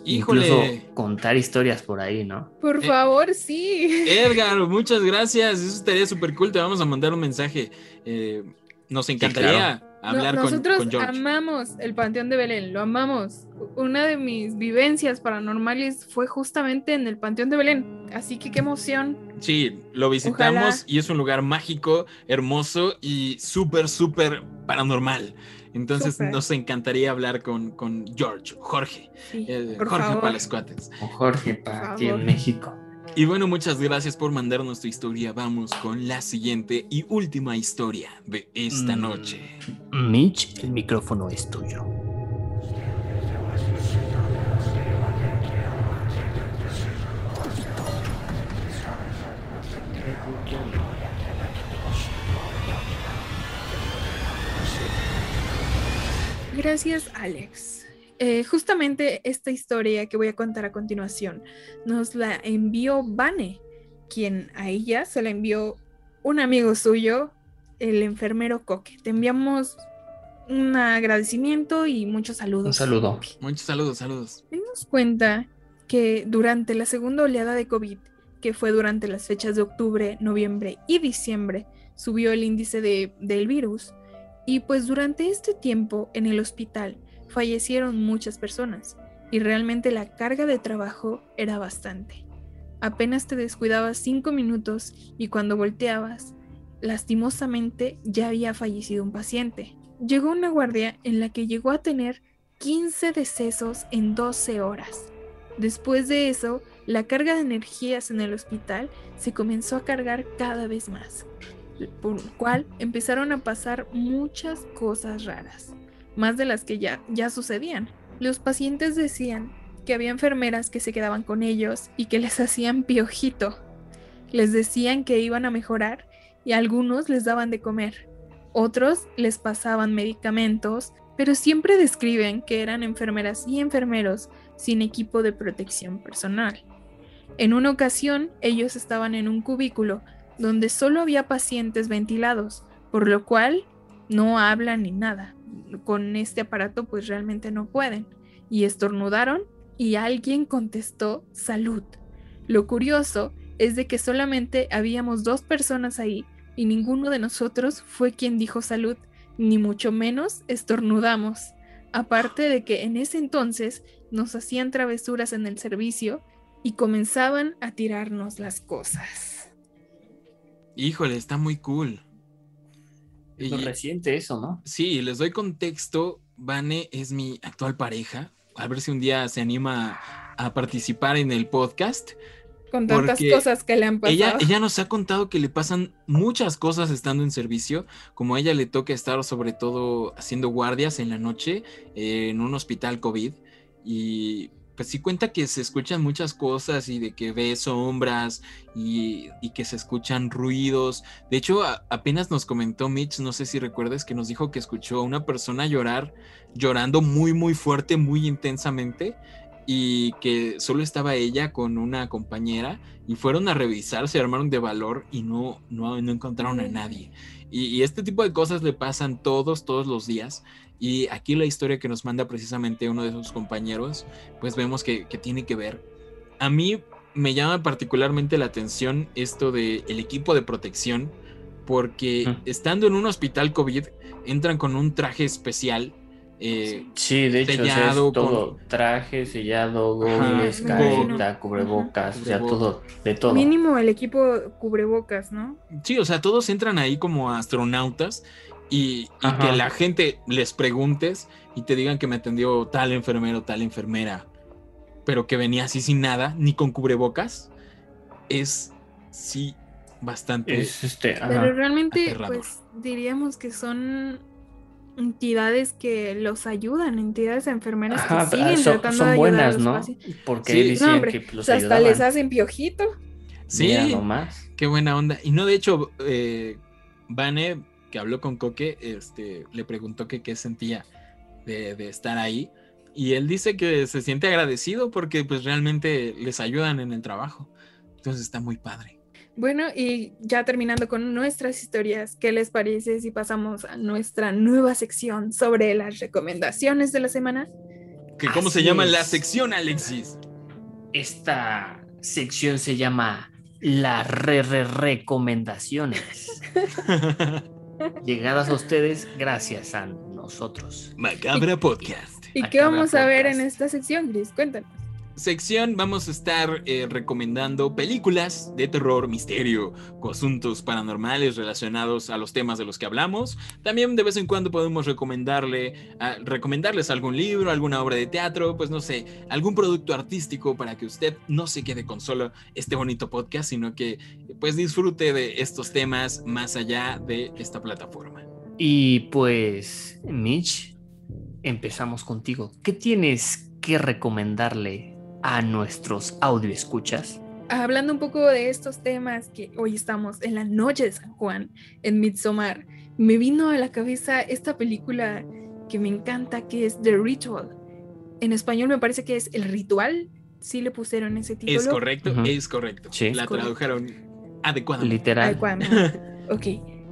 Híjole. Incluso contar historias por ahí, ¿no? Por Eh, favor, sí. Edgar, muchas gracias. Eso estaría súper cool. Te vamos a mandar un mensaje. Eh, nos encantaría hablar con- nosotros con, George. amamos el Panteón de Belén, lo amamos. Una de mis vivencias paranormales fue justamente en el Panteón de Belén, así que qué emoción. Sí, lo visitamos Ojalá. y es un lugar mágico, hermoso y súper, súper paranormal. Entonces nos encantaría hablar con, con George, Jorge, Sí, eh, Jorge favor. Palascuates. Con Jorge, para aquí en México. Y bueno, muchas gracias por mandarnos tu historia. Vamos con la siguiente y última historia de esta Mm. noche. Mitch, el micrófono es tuyo. Gracias, Alex. Eh, justamente esta historia que voy a contar a continuación nos la envió Vane, quien a ella se la envió un amigo suyo, el enfermero Coque. Te enviamos un agradecimiento y muchos saludos. Un saludo. Muchos saludos, saludos. Dimos cuenta que durante la segunda oleada de COVID, que fue durante las fechas de octubre, noviembre y diciembre, subió el índice de- del virus. Y pues durante este tiempo en el hospital fallecieron muchas personas y realmente la carga de trabajo era bastante. Apenas te descuidabas cinco minutos y cuando volteabas, lastimosamente ya había fallecido un paciente. Llegó una guardia en la que llegó a tener 15 decesos en 12 horas. Después de eso, la carga de energías en el hospital se comenzó a cargar cada vez más, por lo cual empezaron a pasar muchas cosas raras, más de las que ya, ya sucedían. Los pacientes decían que había enfermeras que se quedaban con ellos y que les hacían piojito. Les decían que iban a mejorar y algunos les daban de comer. Otros les pasaban medicamentos, pero siempre describen que eran enfermeras y enfermeros sin equipo de protección personal. En una ocasión, ellos estaban en un cubículo donde solo había pacientes ventilados, por lo cual no hablan ni nada. Con este aparato pues realmente no pueden. Y estornudaron y alguien contestó salud. Lo curioso es de que solamente habíamos dos personas ahí y ninguno de nosotros fue quien dijo salud, ni mucho menos estornudamos. Aparte de que en ese entonces nos hacían travesuras en el servicio y comenzaban a tirarnos las cosas. Híjole, está muy cool. Es lo Y- reciente eso, ¿no? Sí, les doy contexto. Vane es mi actual pareja. A ver si un día se anima a participar en el podcast. Con tantas cosas que le han pasado. Ella, ella nos ha contado que le pasan muchas cosas estando en servicio, como a ella le toca estar sobre todo haciendo guardias en la noche eh, en un hospital COVID y pues sí cuenta que se escuchan muchas cosas y de que ve sombras y, y que se escuchan ruidos. De hecho, a- apenas nos comentó Mitch, no sé si recuerdas, que nos dijo que escuchó a una persona llorar, llorando muy, muy fuerte, muy intensamente, y que solo estaba ella con una compañera y fueron a revisar, se armaron de valor y no, no, no encontraron a nadie. Y, y este tipo de cosas le pasan todos, todos los días. Y aquí la historia que nos manda precisamente uno de sus compañeros, pues vemos que, que tiene que ver. A mí me llama particularmente la atención esto del el equipo de protección, porque estando en un hospital COVID, entran con un traje especial. eh, Sí, de hecho, o sea, es Sellado todo traje, sellado, Ajá, goles, careta, cubrebocas, o sea, Cubrebocas. todo, de todo. Mínimo el equipo cubrebocas, ¿no? Sí, o sea, todos entran ahí como astronautas y, que la gente les preguntes y te digan que me atendió tal enfermero, tal enfermera, pero que venía así sin nada, ni con cubrebocas, es sí bastante... Es este. Pero realmente, aterrador. pues diríamos que son entidades que los ayudan, entidades enfermeras Ajá, que ah, siguen son, tratando son de ayudar a buenas, los ¿no? pacientes. Porque Sí. decían No, hombre, que los O sea, hasta les hacen piojito. Sí, Mira nomás. qué buena onda. Y no, de hecho, eh, Vane, que habló con Coque, este, le preguntó que qué sentía de, de estar ahí. Y él dice que se siente agradecido porque pues realmente les ayudan en el trabajo. Entonces está muy padre. Bueno, y ya terminando con nuestras historias, ¿qué les parece si pasamos a nuestra nueva sección sobre las recomendaciones de la semana? Que ¿Cómo se Así llama es. la sección, Alexis? Esta sección se llama las re, re- recomendaciones. Llegadas a ustedes gracias a nosotros. Macabra Podcast. ¿Y qué vamos a ver en esta sección, Gris? Cuéntanos. Sección vamos a estar eh, recomendando películas de terror, misterio o asuntos paranormales relacionados a los temas de los que hablamos. También de vez en cuando podemos recomendarle, a- recomendarles algún libro, alguna obra de teatro, pues no sé, algún producto artístico para que usted no se quede con solo este bonito podcast, sino que pues disfrute de estos temas más allá de esta plataforma. Y pues, Mitch, empezamos contigo. ¿Qué tienes que recomendarle a nuestros audio escuchas? Hablando un poco de estos temas que hoy estamos en la noche de San Juan, en Midsommar, me vino a la cabeza esta película que me encanta, que es The Ritual. En español me parece que es El Ritual. Sí le pusieron ese título. Es correcto, Ujú. es correcto. Sí. La correcto. tradujeron adecuadamente. Literal. Adecuadamente. ok.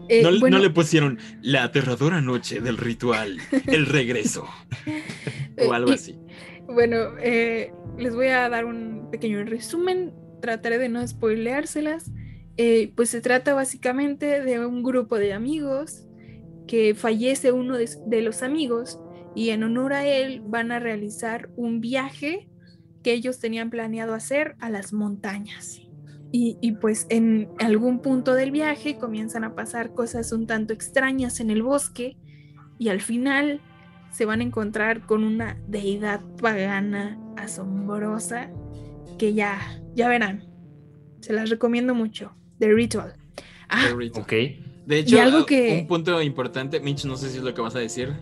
Eh, no, no bueno, le pusieron la aterradora noche del ritual, el regreso eh, o algo y- así. Bueno, eh, les voy a dar un pequeño resumen. Trataré de no spoileárselas. Eh, pues se trata básicamente de un grupo de amigos que fallece uno de, los amigos y en honor a él van a realizar un viaje que ellos tenían planeado hacer a las montañas. Y, y pues en algún punto del viaje comienzan a pasar cosas un tanto extrañas en el bosque y al final se van a encontrar con una deidad pagana asombrosa que ya, ya verán. Se las recomiendo mucho. The Ritual. Ah, The Ritual. Ok. De hecho, algo ah, que- un punto importante, Mitch, no sé si es lo que vas a decir,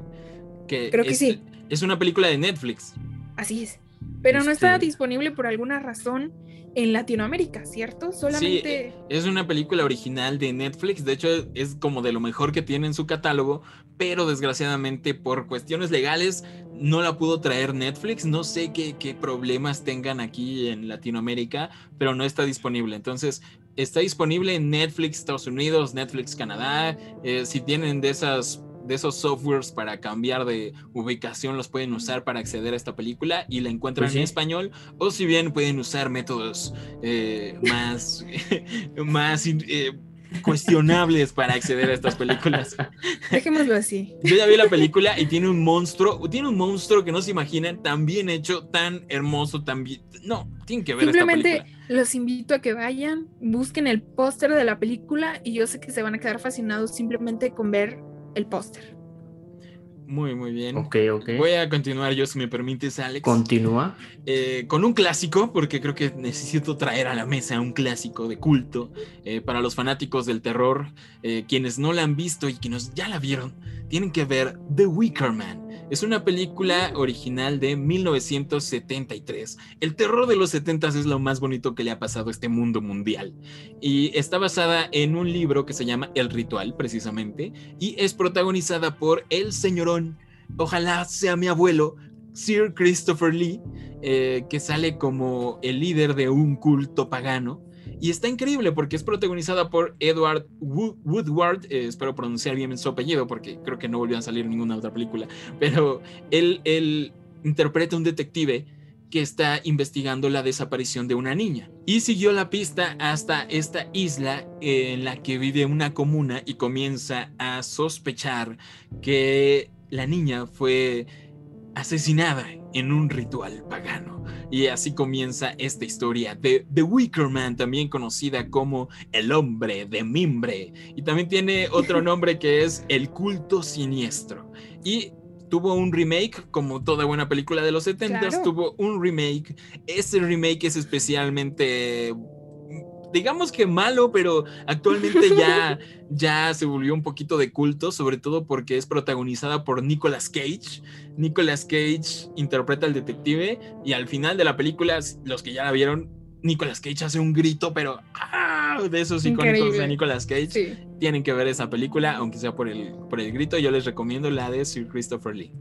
que, Creo que es, sí. es una película de Netflix. así es. Pero no está Este- disponible por alguna razón en Latinoamérica, ¿cierto? Solamente... Es una película original de Netflix, de hecho es como de lo mejor que tiene en su catálogo, pero desgraciadamente por cuestiones legales no la pudo traer Netflix, no sé qué, qué problemas tengan aquí en Latinoamérica, pero no está disponible. Entonces está disponible en Netflix Estados Unidos, Netflix Canadá, eh, si tienen de esas de esos softwares para cambiar de ubicación los pueden usar para acceder a esta película y la encuentran Pues sí. en español o si bien pueden usar métodos eh, más, más eh, cuestionables para acceder a estas películas. Dejémoslo así. Yo ya vi la película y tiene un monstruo, tiene un monstruo que no se imaginan, tan bien hecho, tan hermoso, tan bien... No, tienen que ver esta Simplemente película. los invito a que vayan, busquen el póster de la película y yo sé que se van a quedar fascinados simplemente con ver el póster. Muy, muy bien. Ok, ok. Voy a continuar yo, si me permites, Alex. Continúa. Eh, con un clásico, porque creo que necesito traer a la mesa un clásico de culto eh, para los fanáticos del terror, eh, quienes no la han visto y quienes ya la vieron, tienen que ver The Wicker Man. Es una película original de 1973. El terror de los 70 es lo más bonito que le ha pasado a este mundo mundial. Y está basada en un libro que se llama El Ritual, precisamente, y es protagonizada por el señorón, ojalá sea mi abuelo, Sir Christopher Lee, eh, que sale como el líder de un culto pagano. Y está increíble porque es protagonizada por Edward Woodward, eh, espero pronunciar bien su apellido porque creo que no volvió a salir en ninguna otra película, pero él, él interpreta un detective que está investigando la desaparición de una niña. Y siguió la pista hasta esta isla en la que vive una comuna y comienza a sospechar que la niña fue asesinada en un ritual pagano. Y así comienza esta historia de The Wicker Man, también conocida como el hombre de mimbre. Y también tiene otro nombre que es el culto siniestro. Y tuvo un remake, como toda buena película de los 70 tuvo un remake. Ese remake es especialmente digamos que malo, pero actualmente ya, ya se volvió un poquito de culto, sobre todo porque es protagonizada por Nicolas Cage. Nicolas Cage interpreta al detective y al final de la película, los que ya la vieron, Nicolas Cage hace un grito, pero ¡ah! de esos icónicos de Nicolas Cage. Tienen que ver esa película, aunque sea por el, por el grito. Yo les recomiendo la de Sir Christopher Lee.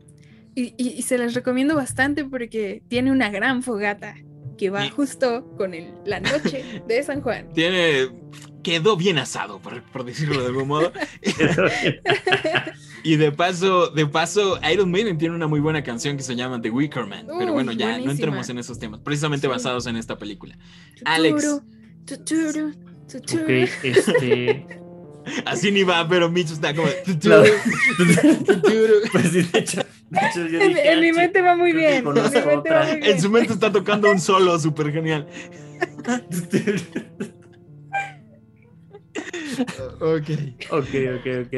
y se las recomiendo bastante porque tiene una gran fogata que va justo con el, la noche de San Juan. Tiene. Quedó bien asado, por, decirlo de algún modo. y de paso, de paso, Iron Maiden tiene una muy buena canción que se llama The Wicker Man. pero bueno, ya no entremos en esos temas, precisamente basados en esta película. Alex. este. Así ni va, pero Micho está como. pues sí, de hecho, en, mi mente va muy bien. En su mente está tocando un solo súper genial. ok. Ok, ok, ok.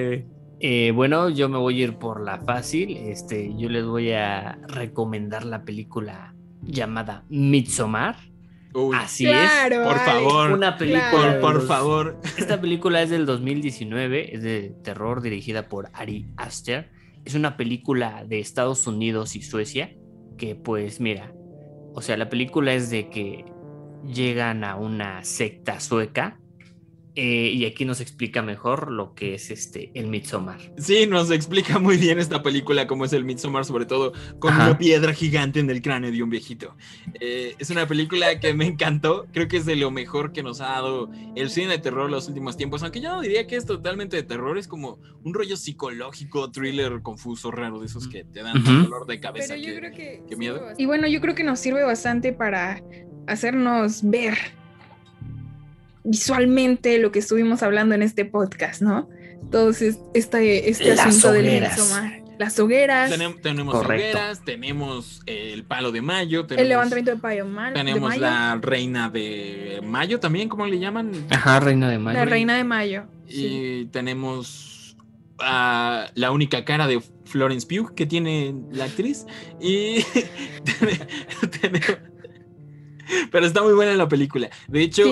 Eh, bueno, yo me voy a ir por la fácil. Este, yo les voy a recomendar la película llamada Midsommar. Así es. Por favor. Una película. Por, favor. Esta película es del 2019, es de terror dirigida por Ari Aster. Es una película de Estados Unidos y Suecia que pues mira, o sea, la película es de que llegan a una secta sueca eh, y aquí nos explica mejor lo que es este el Midsommar. Sí, nos explica muy bien esta película, cómo es el Midsommar, sobre todo con una piedra gigante en el cráneo de un viejito. Eh, es una película que me encantó, creo que es de lo mejor que nos ha dado el cine de terror los últimos tiempos, aunque yo no diría que es totalmente de terror, es como un rollo psicológico, thriller confuso, raro, de esos que te dan dolor de cabeza. Pero yo creo que... miedo. Y bueno, yo creo que nos sirve bastante para hacernos ver visualmente lo que estuvimos hablando en este podcast, ¿no? Entonces, este, este asunto del Las hogueras. tenemos hogueras, tenemos el palo de mayo. el levantamiento de payo Tenemos la reina de mayo también, ¿cómo le llaman? Ajá, reina de mayo. La reina de mayo. Y tenemos la única cara de Florence Pugh que tiene la actriz. Y tenemos pero está muy buena la película. De hecho,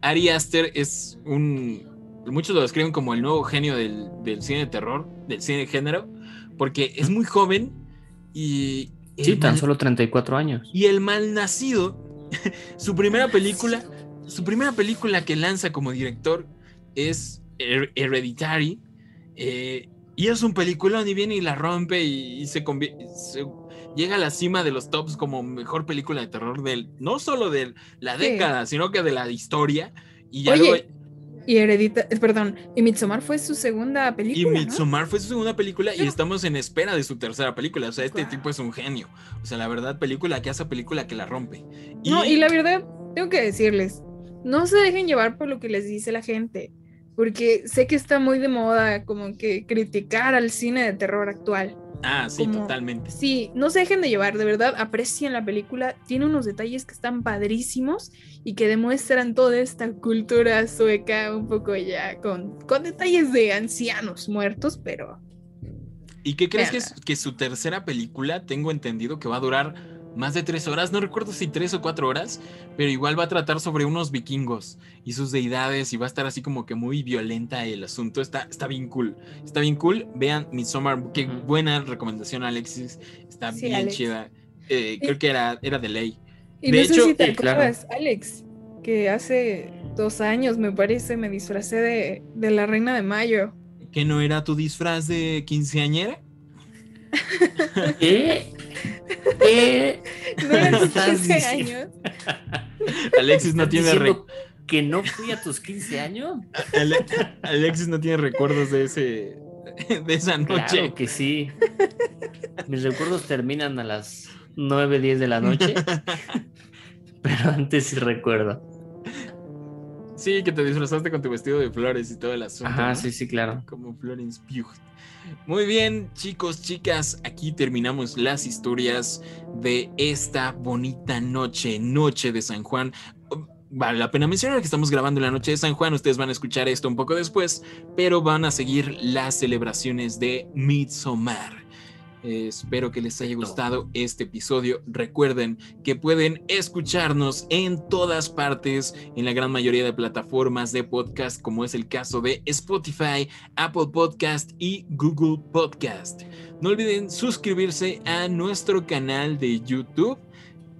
Ari Aster es un. Muchos lo describen como el nuevo genio del, cine de terror, del cine de género, porque es muy joven y. Sí, tan solo 34 años. Y el mal nacido, su primera película, su primera película que lanza como director es Hereditary. Eh, y es un película y viene y la rompe y, se, se, llega a la cima de los tops como mejor película de terror del, no solo de la década, sino que de la historia. Y ya Oye, y Heredita, eh, perdón, y Midsommar fue su segunda película. Y Midsommar fue su segunda película y estamos en espera de su tercera película. O sea, este tipo es un genio. O sea, la verdad, película que hace película que la rompe. Y... No, y la verdad, tengo que decirles, no se dejen llevar por lo que les dice la gente. Porque sé que está muy de moda como que criticar al cine de terror actual. Ah, sí, totalmente. Sí, no se dejen de llevar, de verdad, aprecien la película. Tiene unos detalles que están padrísimos y que demuestran toda esta cultura sueca un poco ya con, con detalles de ancianos muertos, pero... ¿Y qué crees que, su tercera película, tengo entendido que va a durar más de tres horas, no recuerdo si tres o cuatro horas, pero igual va a tratar sobre unos vikingos y sus deidades y va a estar así como que muy violenta el asunto. Está, está bien cool, está bien cool. Vean Midsommar, qué buena recomendación, Alexis. Está Sí, bien Alex. chida. Eh, creo que era, era de ley. Y De no hecho, sé si te sí, claro. acuerdas, Alex, que hace dos años, me parece, me disfracé de, de la Reina de Mayo. ¿Que no era tu disfraz de quinceañera? ¿Qué? ¿Qué? No eran tus Estás 15 diciendo- años. Alexis no ¿Estás tiene que no fui a tus 15 años? Ale- Alexis no tiene recuerdos de ese de esa noche. Claro que sí. Mis recuerdos terminan a las 9, 10 de la noche. Pero antes sí recuerdo. Sí, que te disfrazaste con tu vestido de flores y todo el asunto. Ajá, ¿no? sí, sí, claro. Como Florence Pugh. Muy bien, chicos, chicas, aquí terminamos las historias de esta bonita noche, noche de San Juan. Vale la pena mencionar que estamos grabando la noche de San Juan, ustedes van a escuchar esto un poco después, pero van a seguir las celebraciones de Midsommar. Eh, espero que les haya gustado este episodio. Recuerden que pueden escucharnos en todas partes, en la gran mayoría de plataformas de podcast, como es el caso de Spotify, Apple Podcast y Google Podcast. No olviden suscribirse a nuestro canal de YouTube.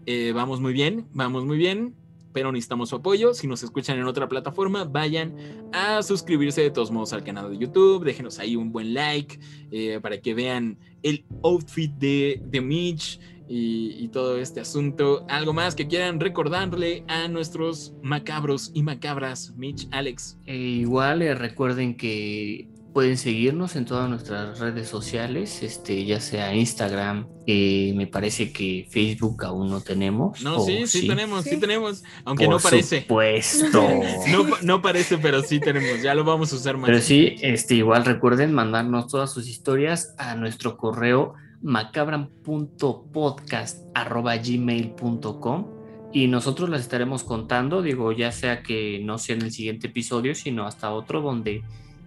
Eh, vamos muy bien, vamos muy bien, pero necesitamos su apoyo. Si nos escuchan en otra plataforma, vayan a suscribirse de todos modos al canal de YouTube. Déjenos ahí un buen like eh, para que vean el outfit de, de Mitch y, todo este asunto. Algo más que quieran recordarle a nuestros macabros y macabras, Mitch, Alex. E igual eh, recuerden que pueden seguirnos en todas nuestras redes sociales, este, ya sea Instagram, eh, me parece que Facebook aún no tenemos. No, sí, sí, tenemos, sí, Sí. tenemos, aunque Por no parece. supuesto. No, no parece, pero sí tenemos, ya lo vamos a usar más. Pero sí, este, igual recuerden mandarnos todas sus historias a nuestro correo macabran.podcast.gmail.com y nosotros las estaremos contando, digo, ya sea que no sea en el siguiente episodio, sino hasta otro donde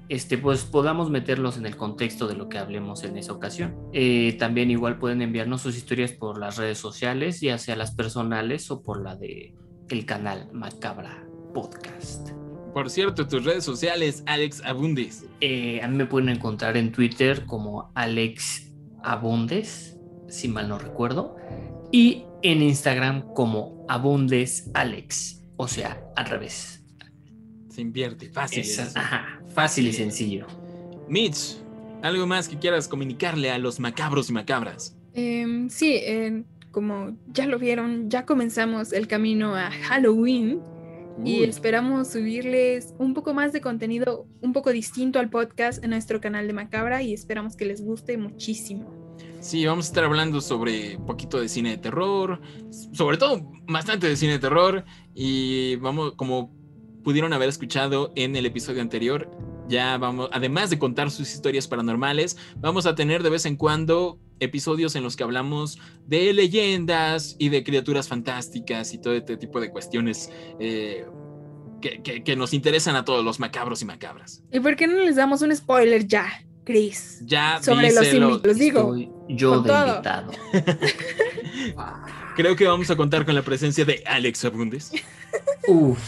este, pues podamos meterlos en el contexto de lo que hablemos en esa ocasión. Eh, también igual pueden enviarnos sus historias por las redes sociales, ya sea las personales o por la de el canal Macabra Podcast. Por cierto, tus redes sociales, Alex Abundis. Eh, a mí me pueden encontrar en Twitter como Alex Abundes, si mal no recuerdo, y en Instagram como Abundes Alex, o sea, al revés. Se invierte, fácil. Esa- ajá, fácil y sencillo. Mitch, ¿algo más que quieras comunicarle a los macabros y macabras? Em, sí, como ya lo vieron, ya comenzamos el camino a Halloween y esperamos subirles un poco más de contenido, un poco distinto al podcast en nuestro canal de Macabra y esperamos que les guste muchísimo. Sí, vamos a estar hablando sobre un poquito de cine de terror, sobre todo bastante de cine de terror y vamos, como pudieron haber escuchado en el episodio anterior, ya vamos, además de contar sus historias paranormales, vamos a tener de vez en cuando episodios en los que hablamos de leyendas y de criaturas fantásticas y todo este tipo de cuestiones eh, que, que- que nos interesan a todos los macabros y macabras. ¿Y por qué no les damos un spoiler ya, Chris? Ya Sobre los díselo. invitados. Les digo, Estoy yo de todo. invitado. Creo que vamos a contar con la presencia de Alex Abundes. Uf,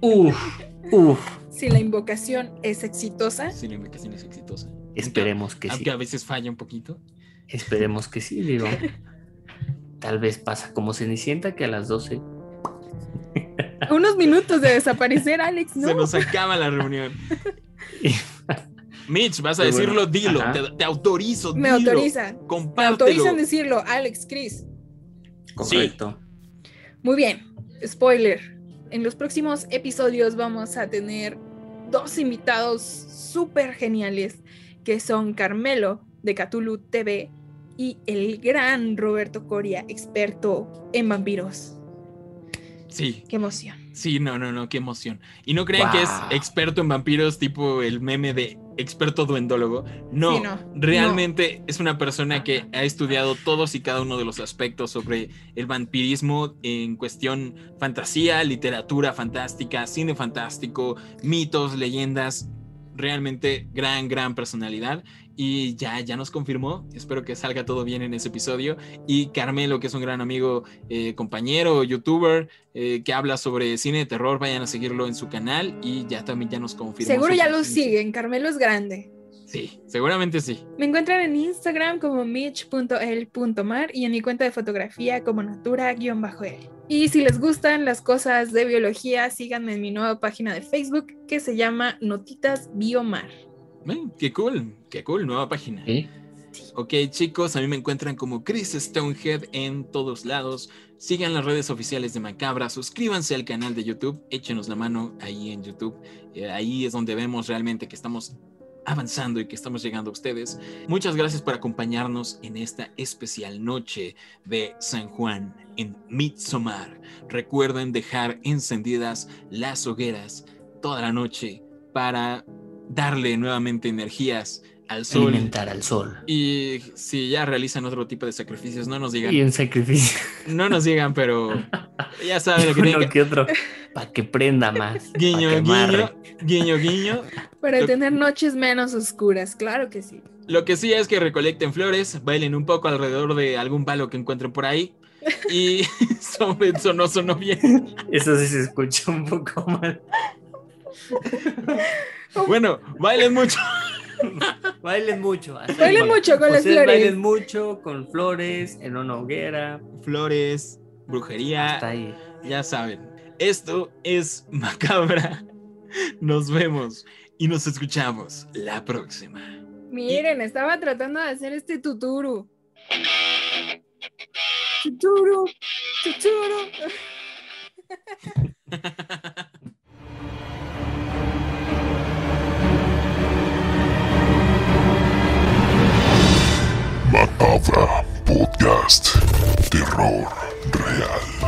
uf, uf. Si la invocación es exitosa, Sí, la invocación es exitosa. Esperemos que sí. Aunque a veces falla un poquito. Esperemos que sí, digo. Tal vez pasa como Cenicienta que a las 12 a unos minutos de desaparecer, Alex, ¿no? Se nos acaba la reunión. Mitch, vas a Pero decirlo, bueno, dilo. Te, te autorizo. Me dilo. autorizan. Me Compártelo. autorizan decirlo, Alex, Chris. Correcto. Muy bien, spoiler. En los próximos episodios vamos a tener dos invitados súper geniales, que son Carmelo de Cthulhu TV y el gran Roberto Coria, experto en vampiros. Sí, Qué emoción. sí, no, no, no, qué emoción. Y no crean que es experto en vampiros, tipo el meme de experto duendólogo. No, Sí, no, realmente es una persona que ha estudiado todos y cada uno de los aspectos sobre el vampirismo en cuestión fantasía, literatura fantástica, cine fantástico, mitos, leyendas. Realmente gran, gran personalidad. Y ya, ya nos confirmó. Espero que salga todo bien en ese episodio. Y Carmelo, que es un gran amigo, eh, compañero, youtuber, eh, que habla sobre cine de terror, vayan a seguirlo en su canal y ya también ya nos confirmó. Seguro ya lo siguen, Carmelo es grande. Sí, seguramente sí. Me encuentran en Instagram como mitch.el.mar y en mi cuenta de fotografía como natura-el. Y si les gustan las cosas de biología, síganme en mi nueva página de Facebook que se llama Notitas Biomar. Eh, qué cool, qué cool, nueva página. ¿Sí? Ok, chicos, a mí me encuentran como Chris Stonehead en todos lados. Sigan las redes oficiales de Macabra, suscríbanse al canal de YouTube, échenos la mano ahí en YouTube. Eh, ahí es donde vemos realmente que estamos avanzando y que estamos llegando a ustedes. Muchas gracias por acompañarnos en esta especial noche de San Juan en Midsommar. Recuerden dejar encendidas las hogueras toda la noche para darle nuevamente energías al sol. Alimentar al sol. Y si ya realizan otro tipo de sacrificios, no nos digan. Y un sacrificio. No nos digan, pero ya saben lo que tienen que. otro. Para que prenda más. Guiño, guiño, guiño, guiño. Para Lo- tener noches menos oscuras, claro que sí. Lo que sí es que recolecten flores, bailen un poco alrededor de algún palo que encuentren por ahí. Y sobre eso no sonó bien. Eso sí se escucha un poco mal. Bueno, bailen mucho. Bailen mucho. Bailen mucho con las flores. Bailen mucho con flores, en una hoguera. Flores, brujería, Hasta ahí. ya saben. Esto es Macabra. Nos vemos y nos escuchamos la próxima. Miren, estaba tratando de hacer este tuturu. Tuturu, tuturu. Macabra Podcast. Terror real.